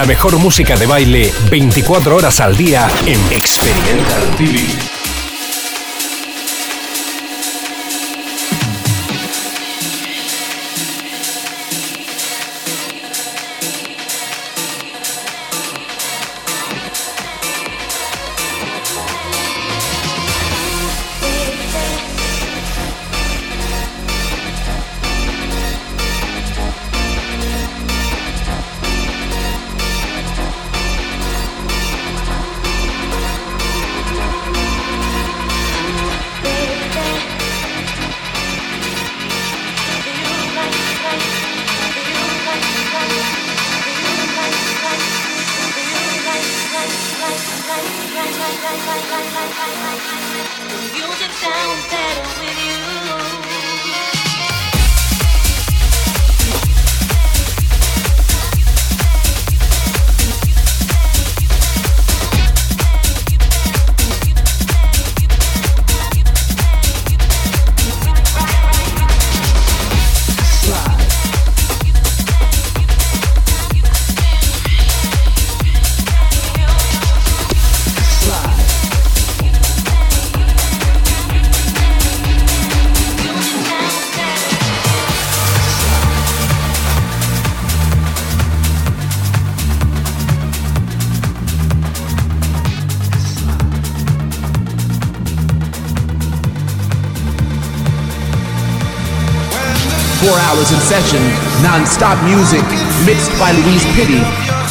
N: La mejor música de baile 24 horas al día en Experimental TV.
M: In session, non-stop music mixed by Louise Pitty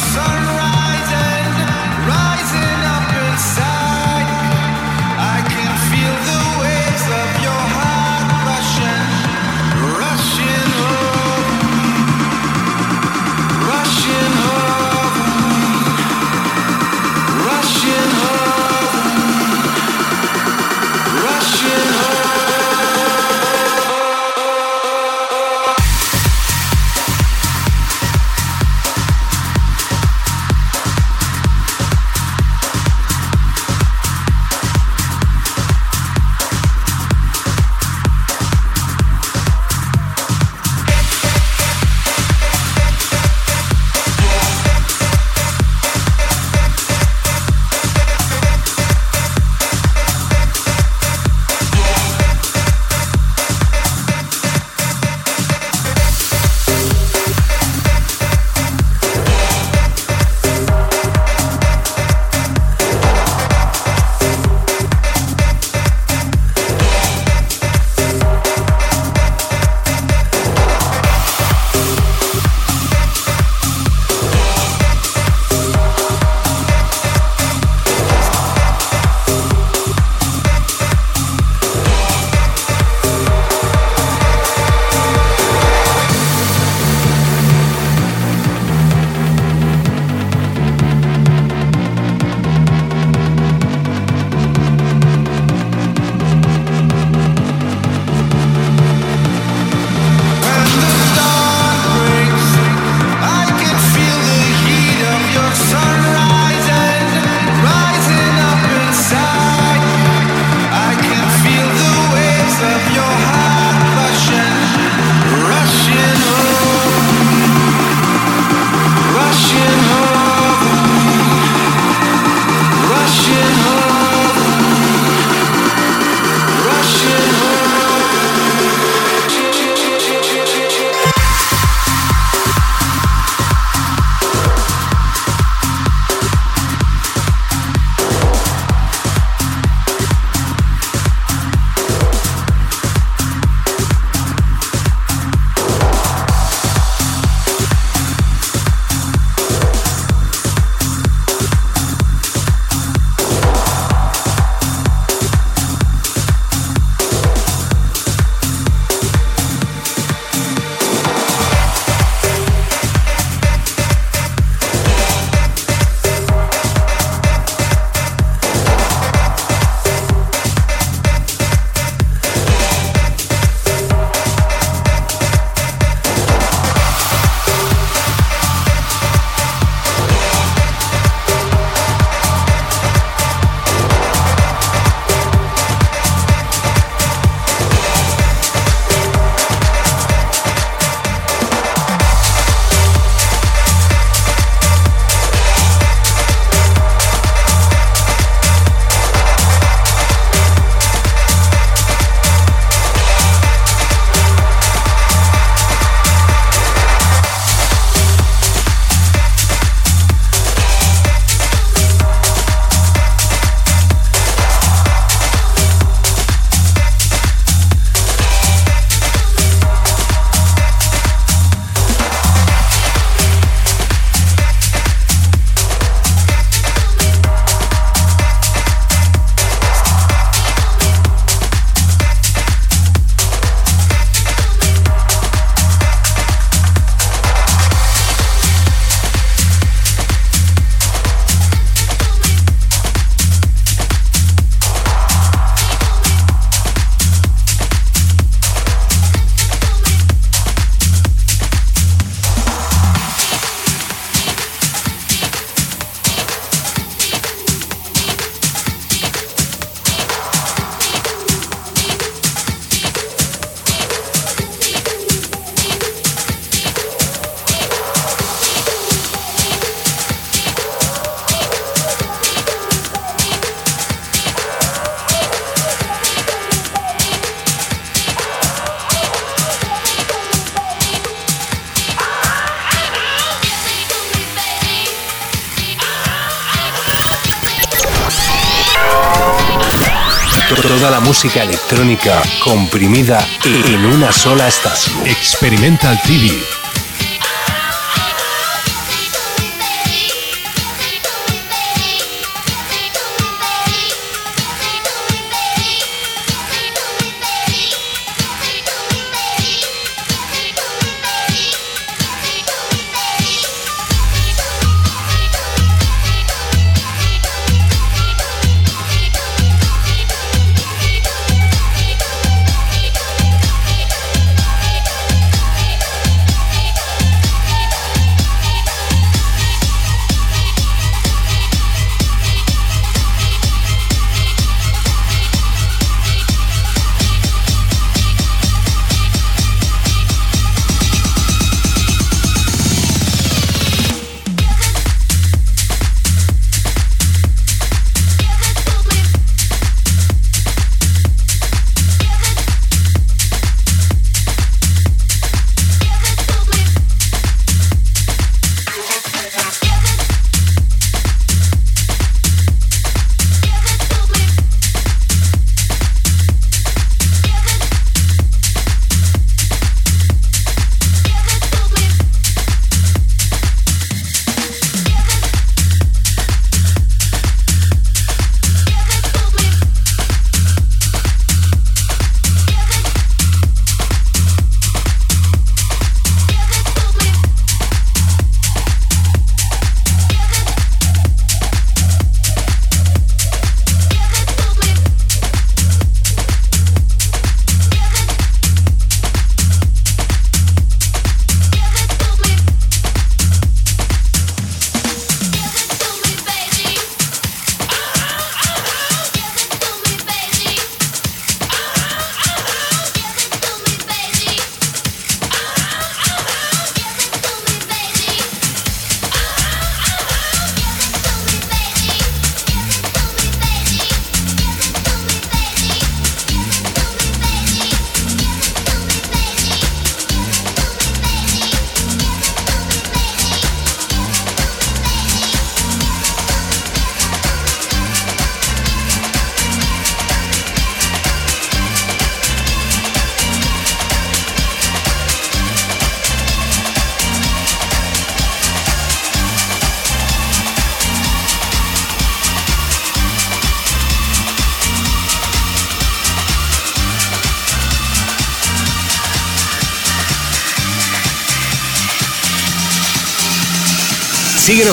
N: música electrónica comprimida en una sola estación. Experimental TV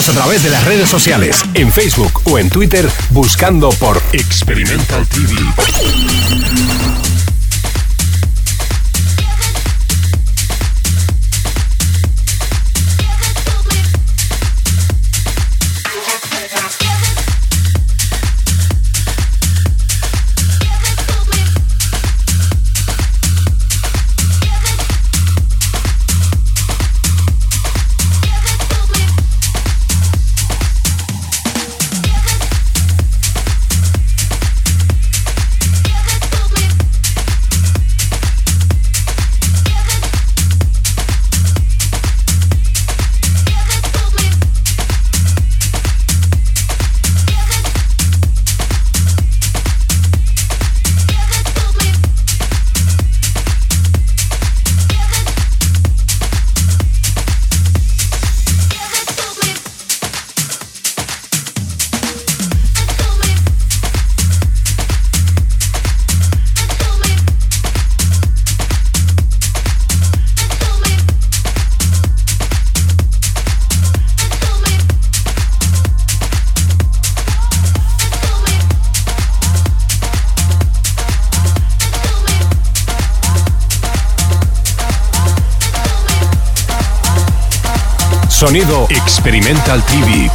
N: A través de las redes sociales, en Facebook o en Twitter, buscando por Experimental TV. Sonido Experimental TV.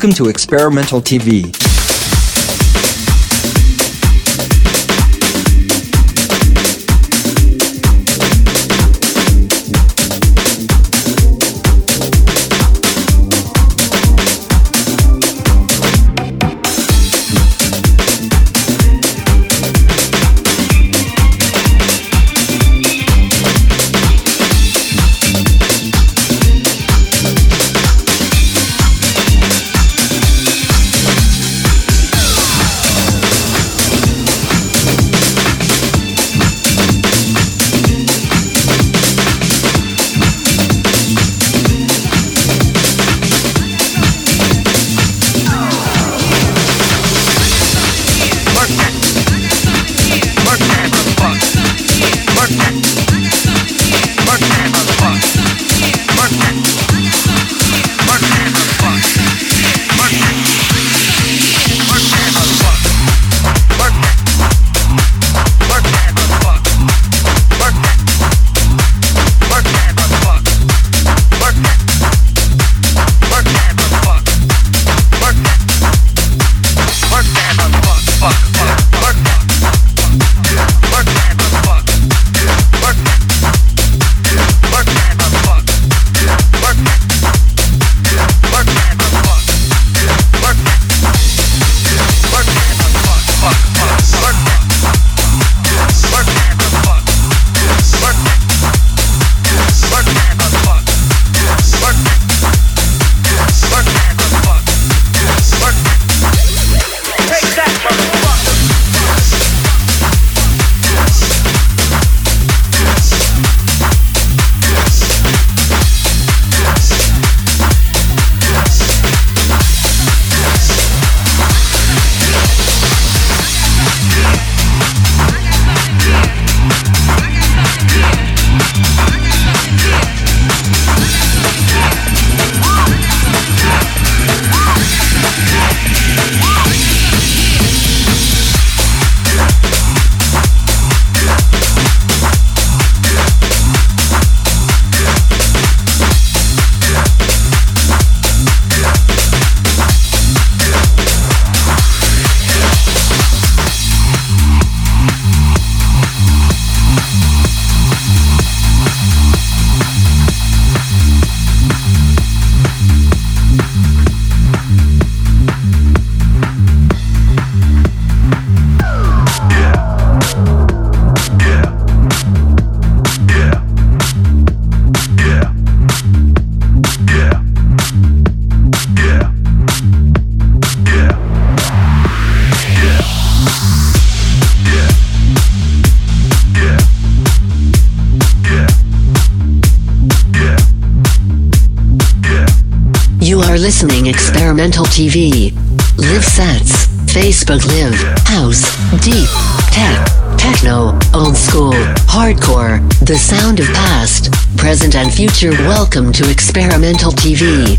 J: Welcome to Experimental TV.
G: Listening experimental TV. Live sets. Facebook Live. House. Deep. Tech. Techno. Old school. Hardcore. The sound of past, present and future. Welcome to Experimental TV.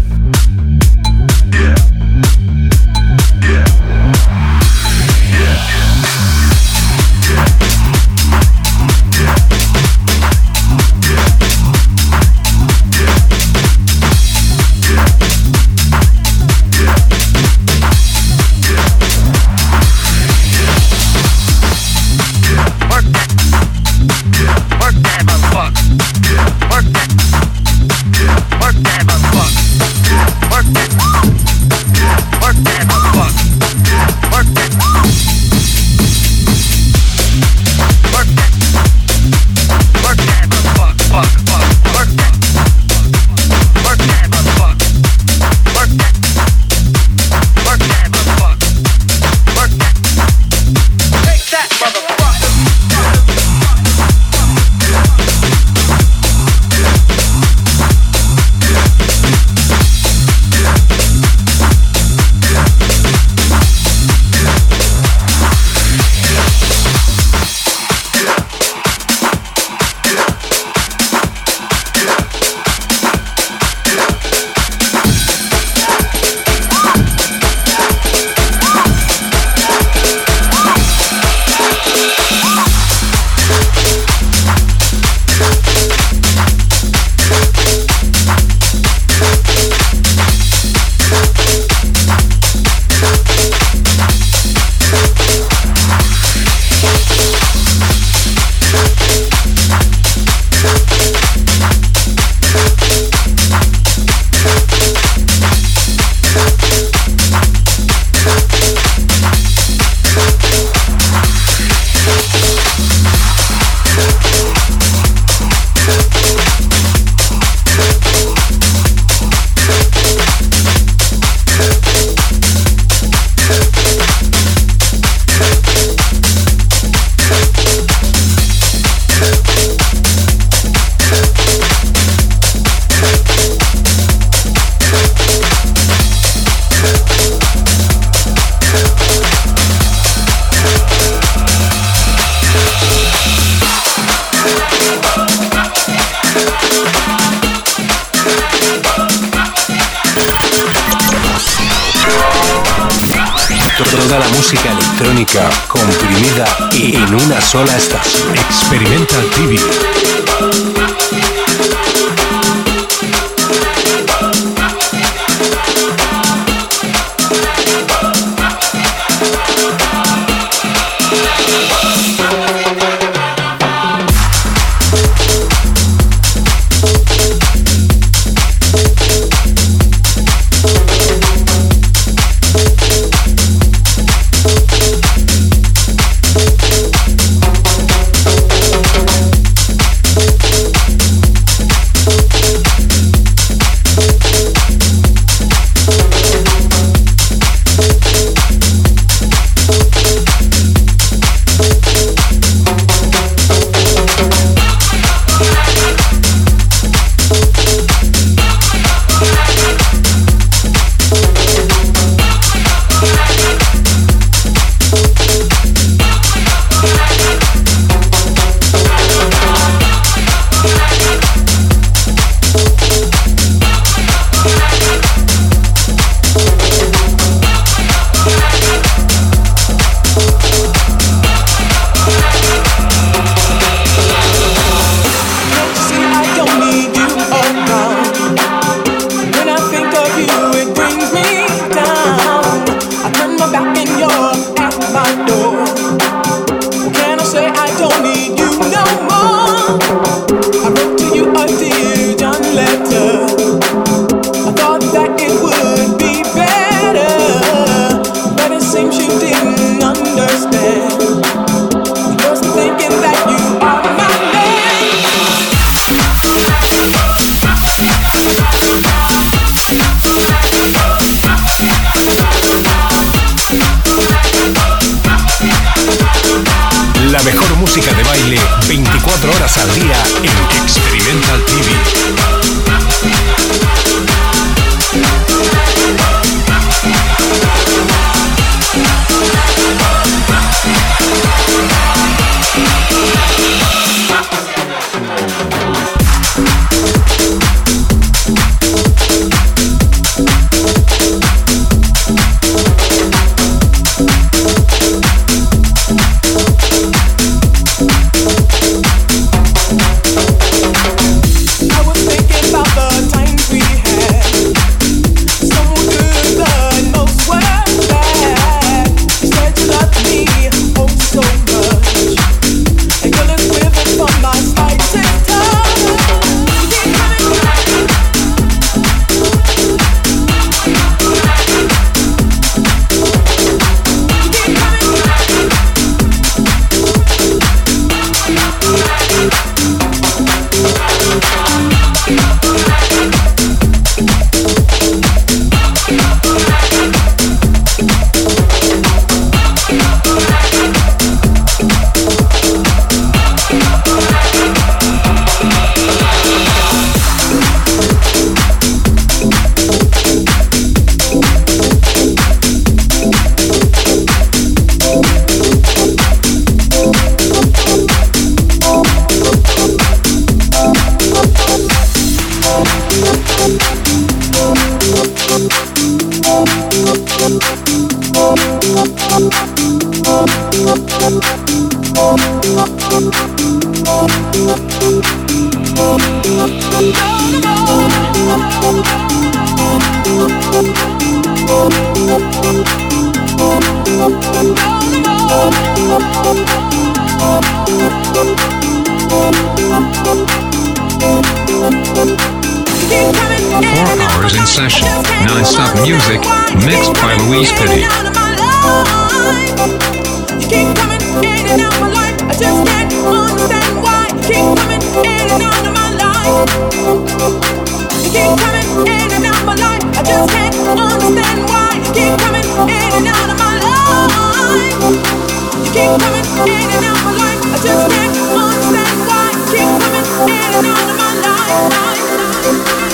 P: Just Can't understand why I keep coming in and out of my life. life, life.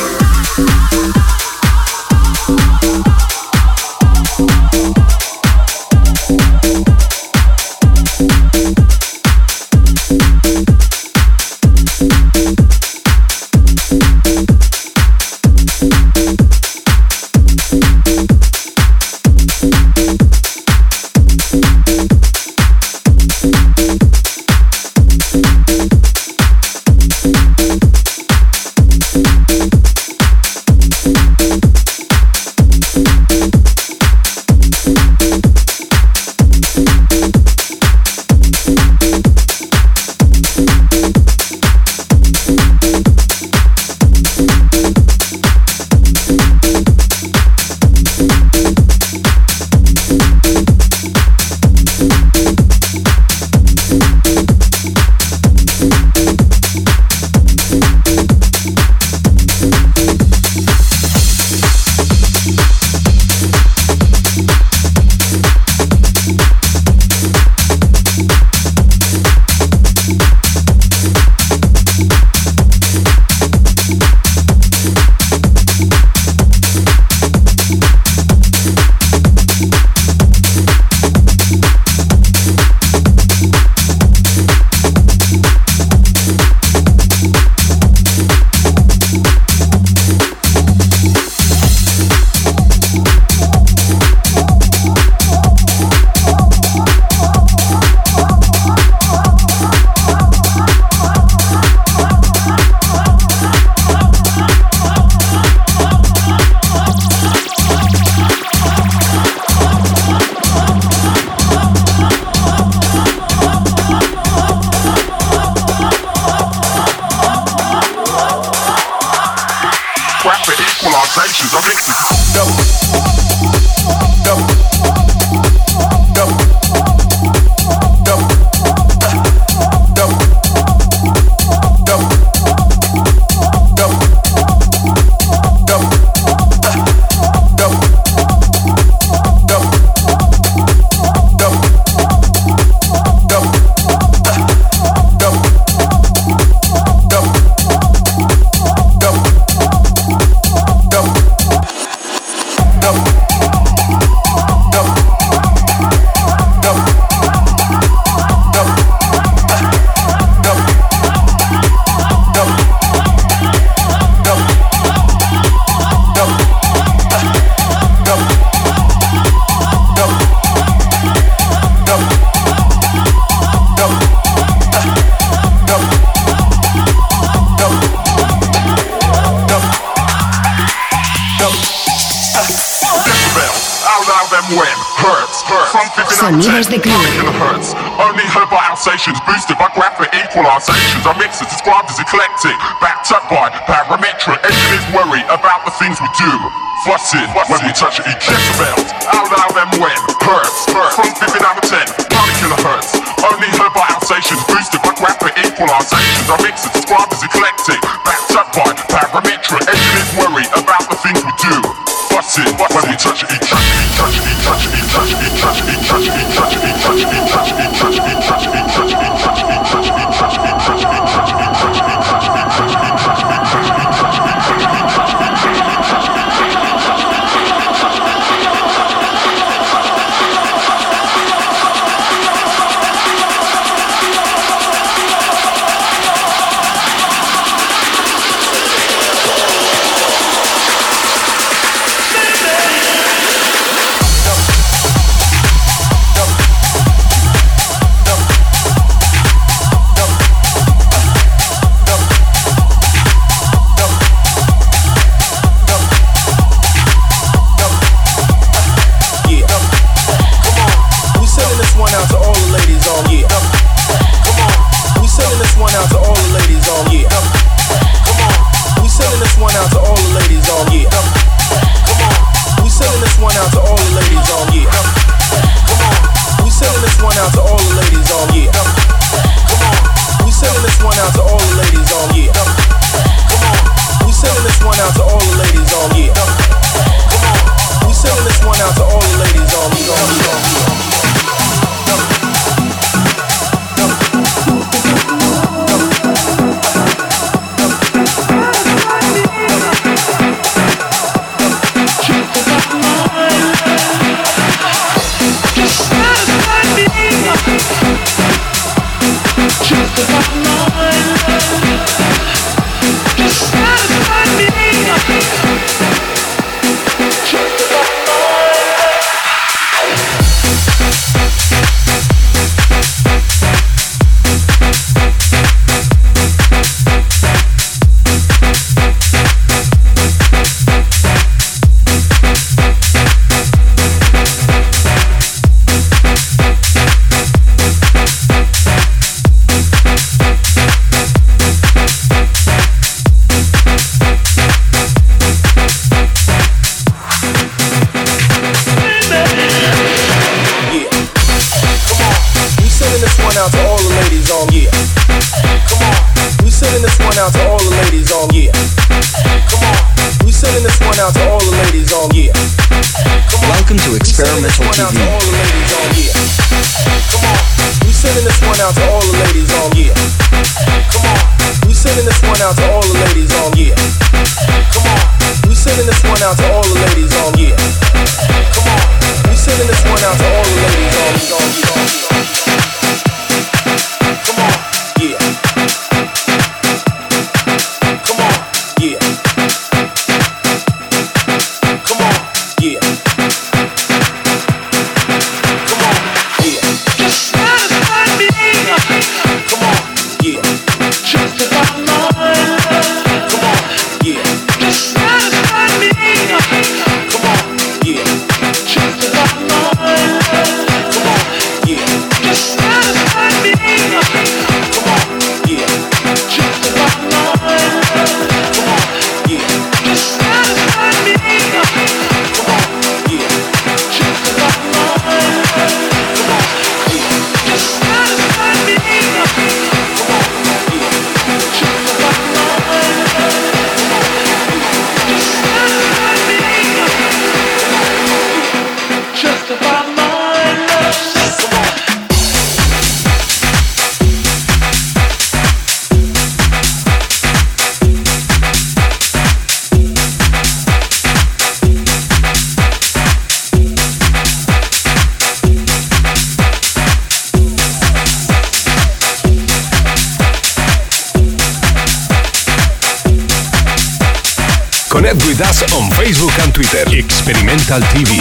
H: Experimental TV.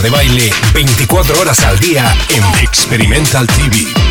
H: De baile 24 horas al día en Experimental TV.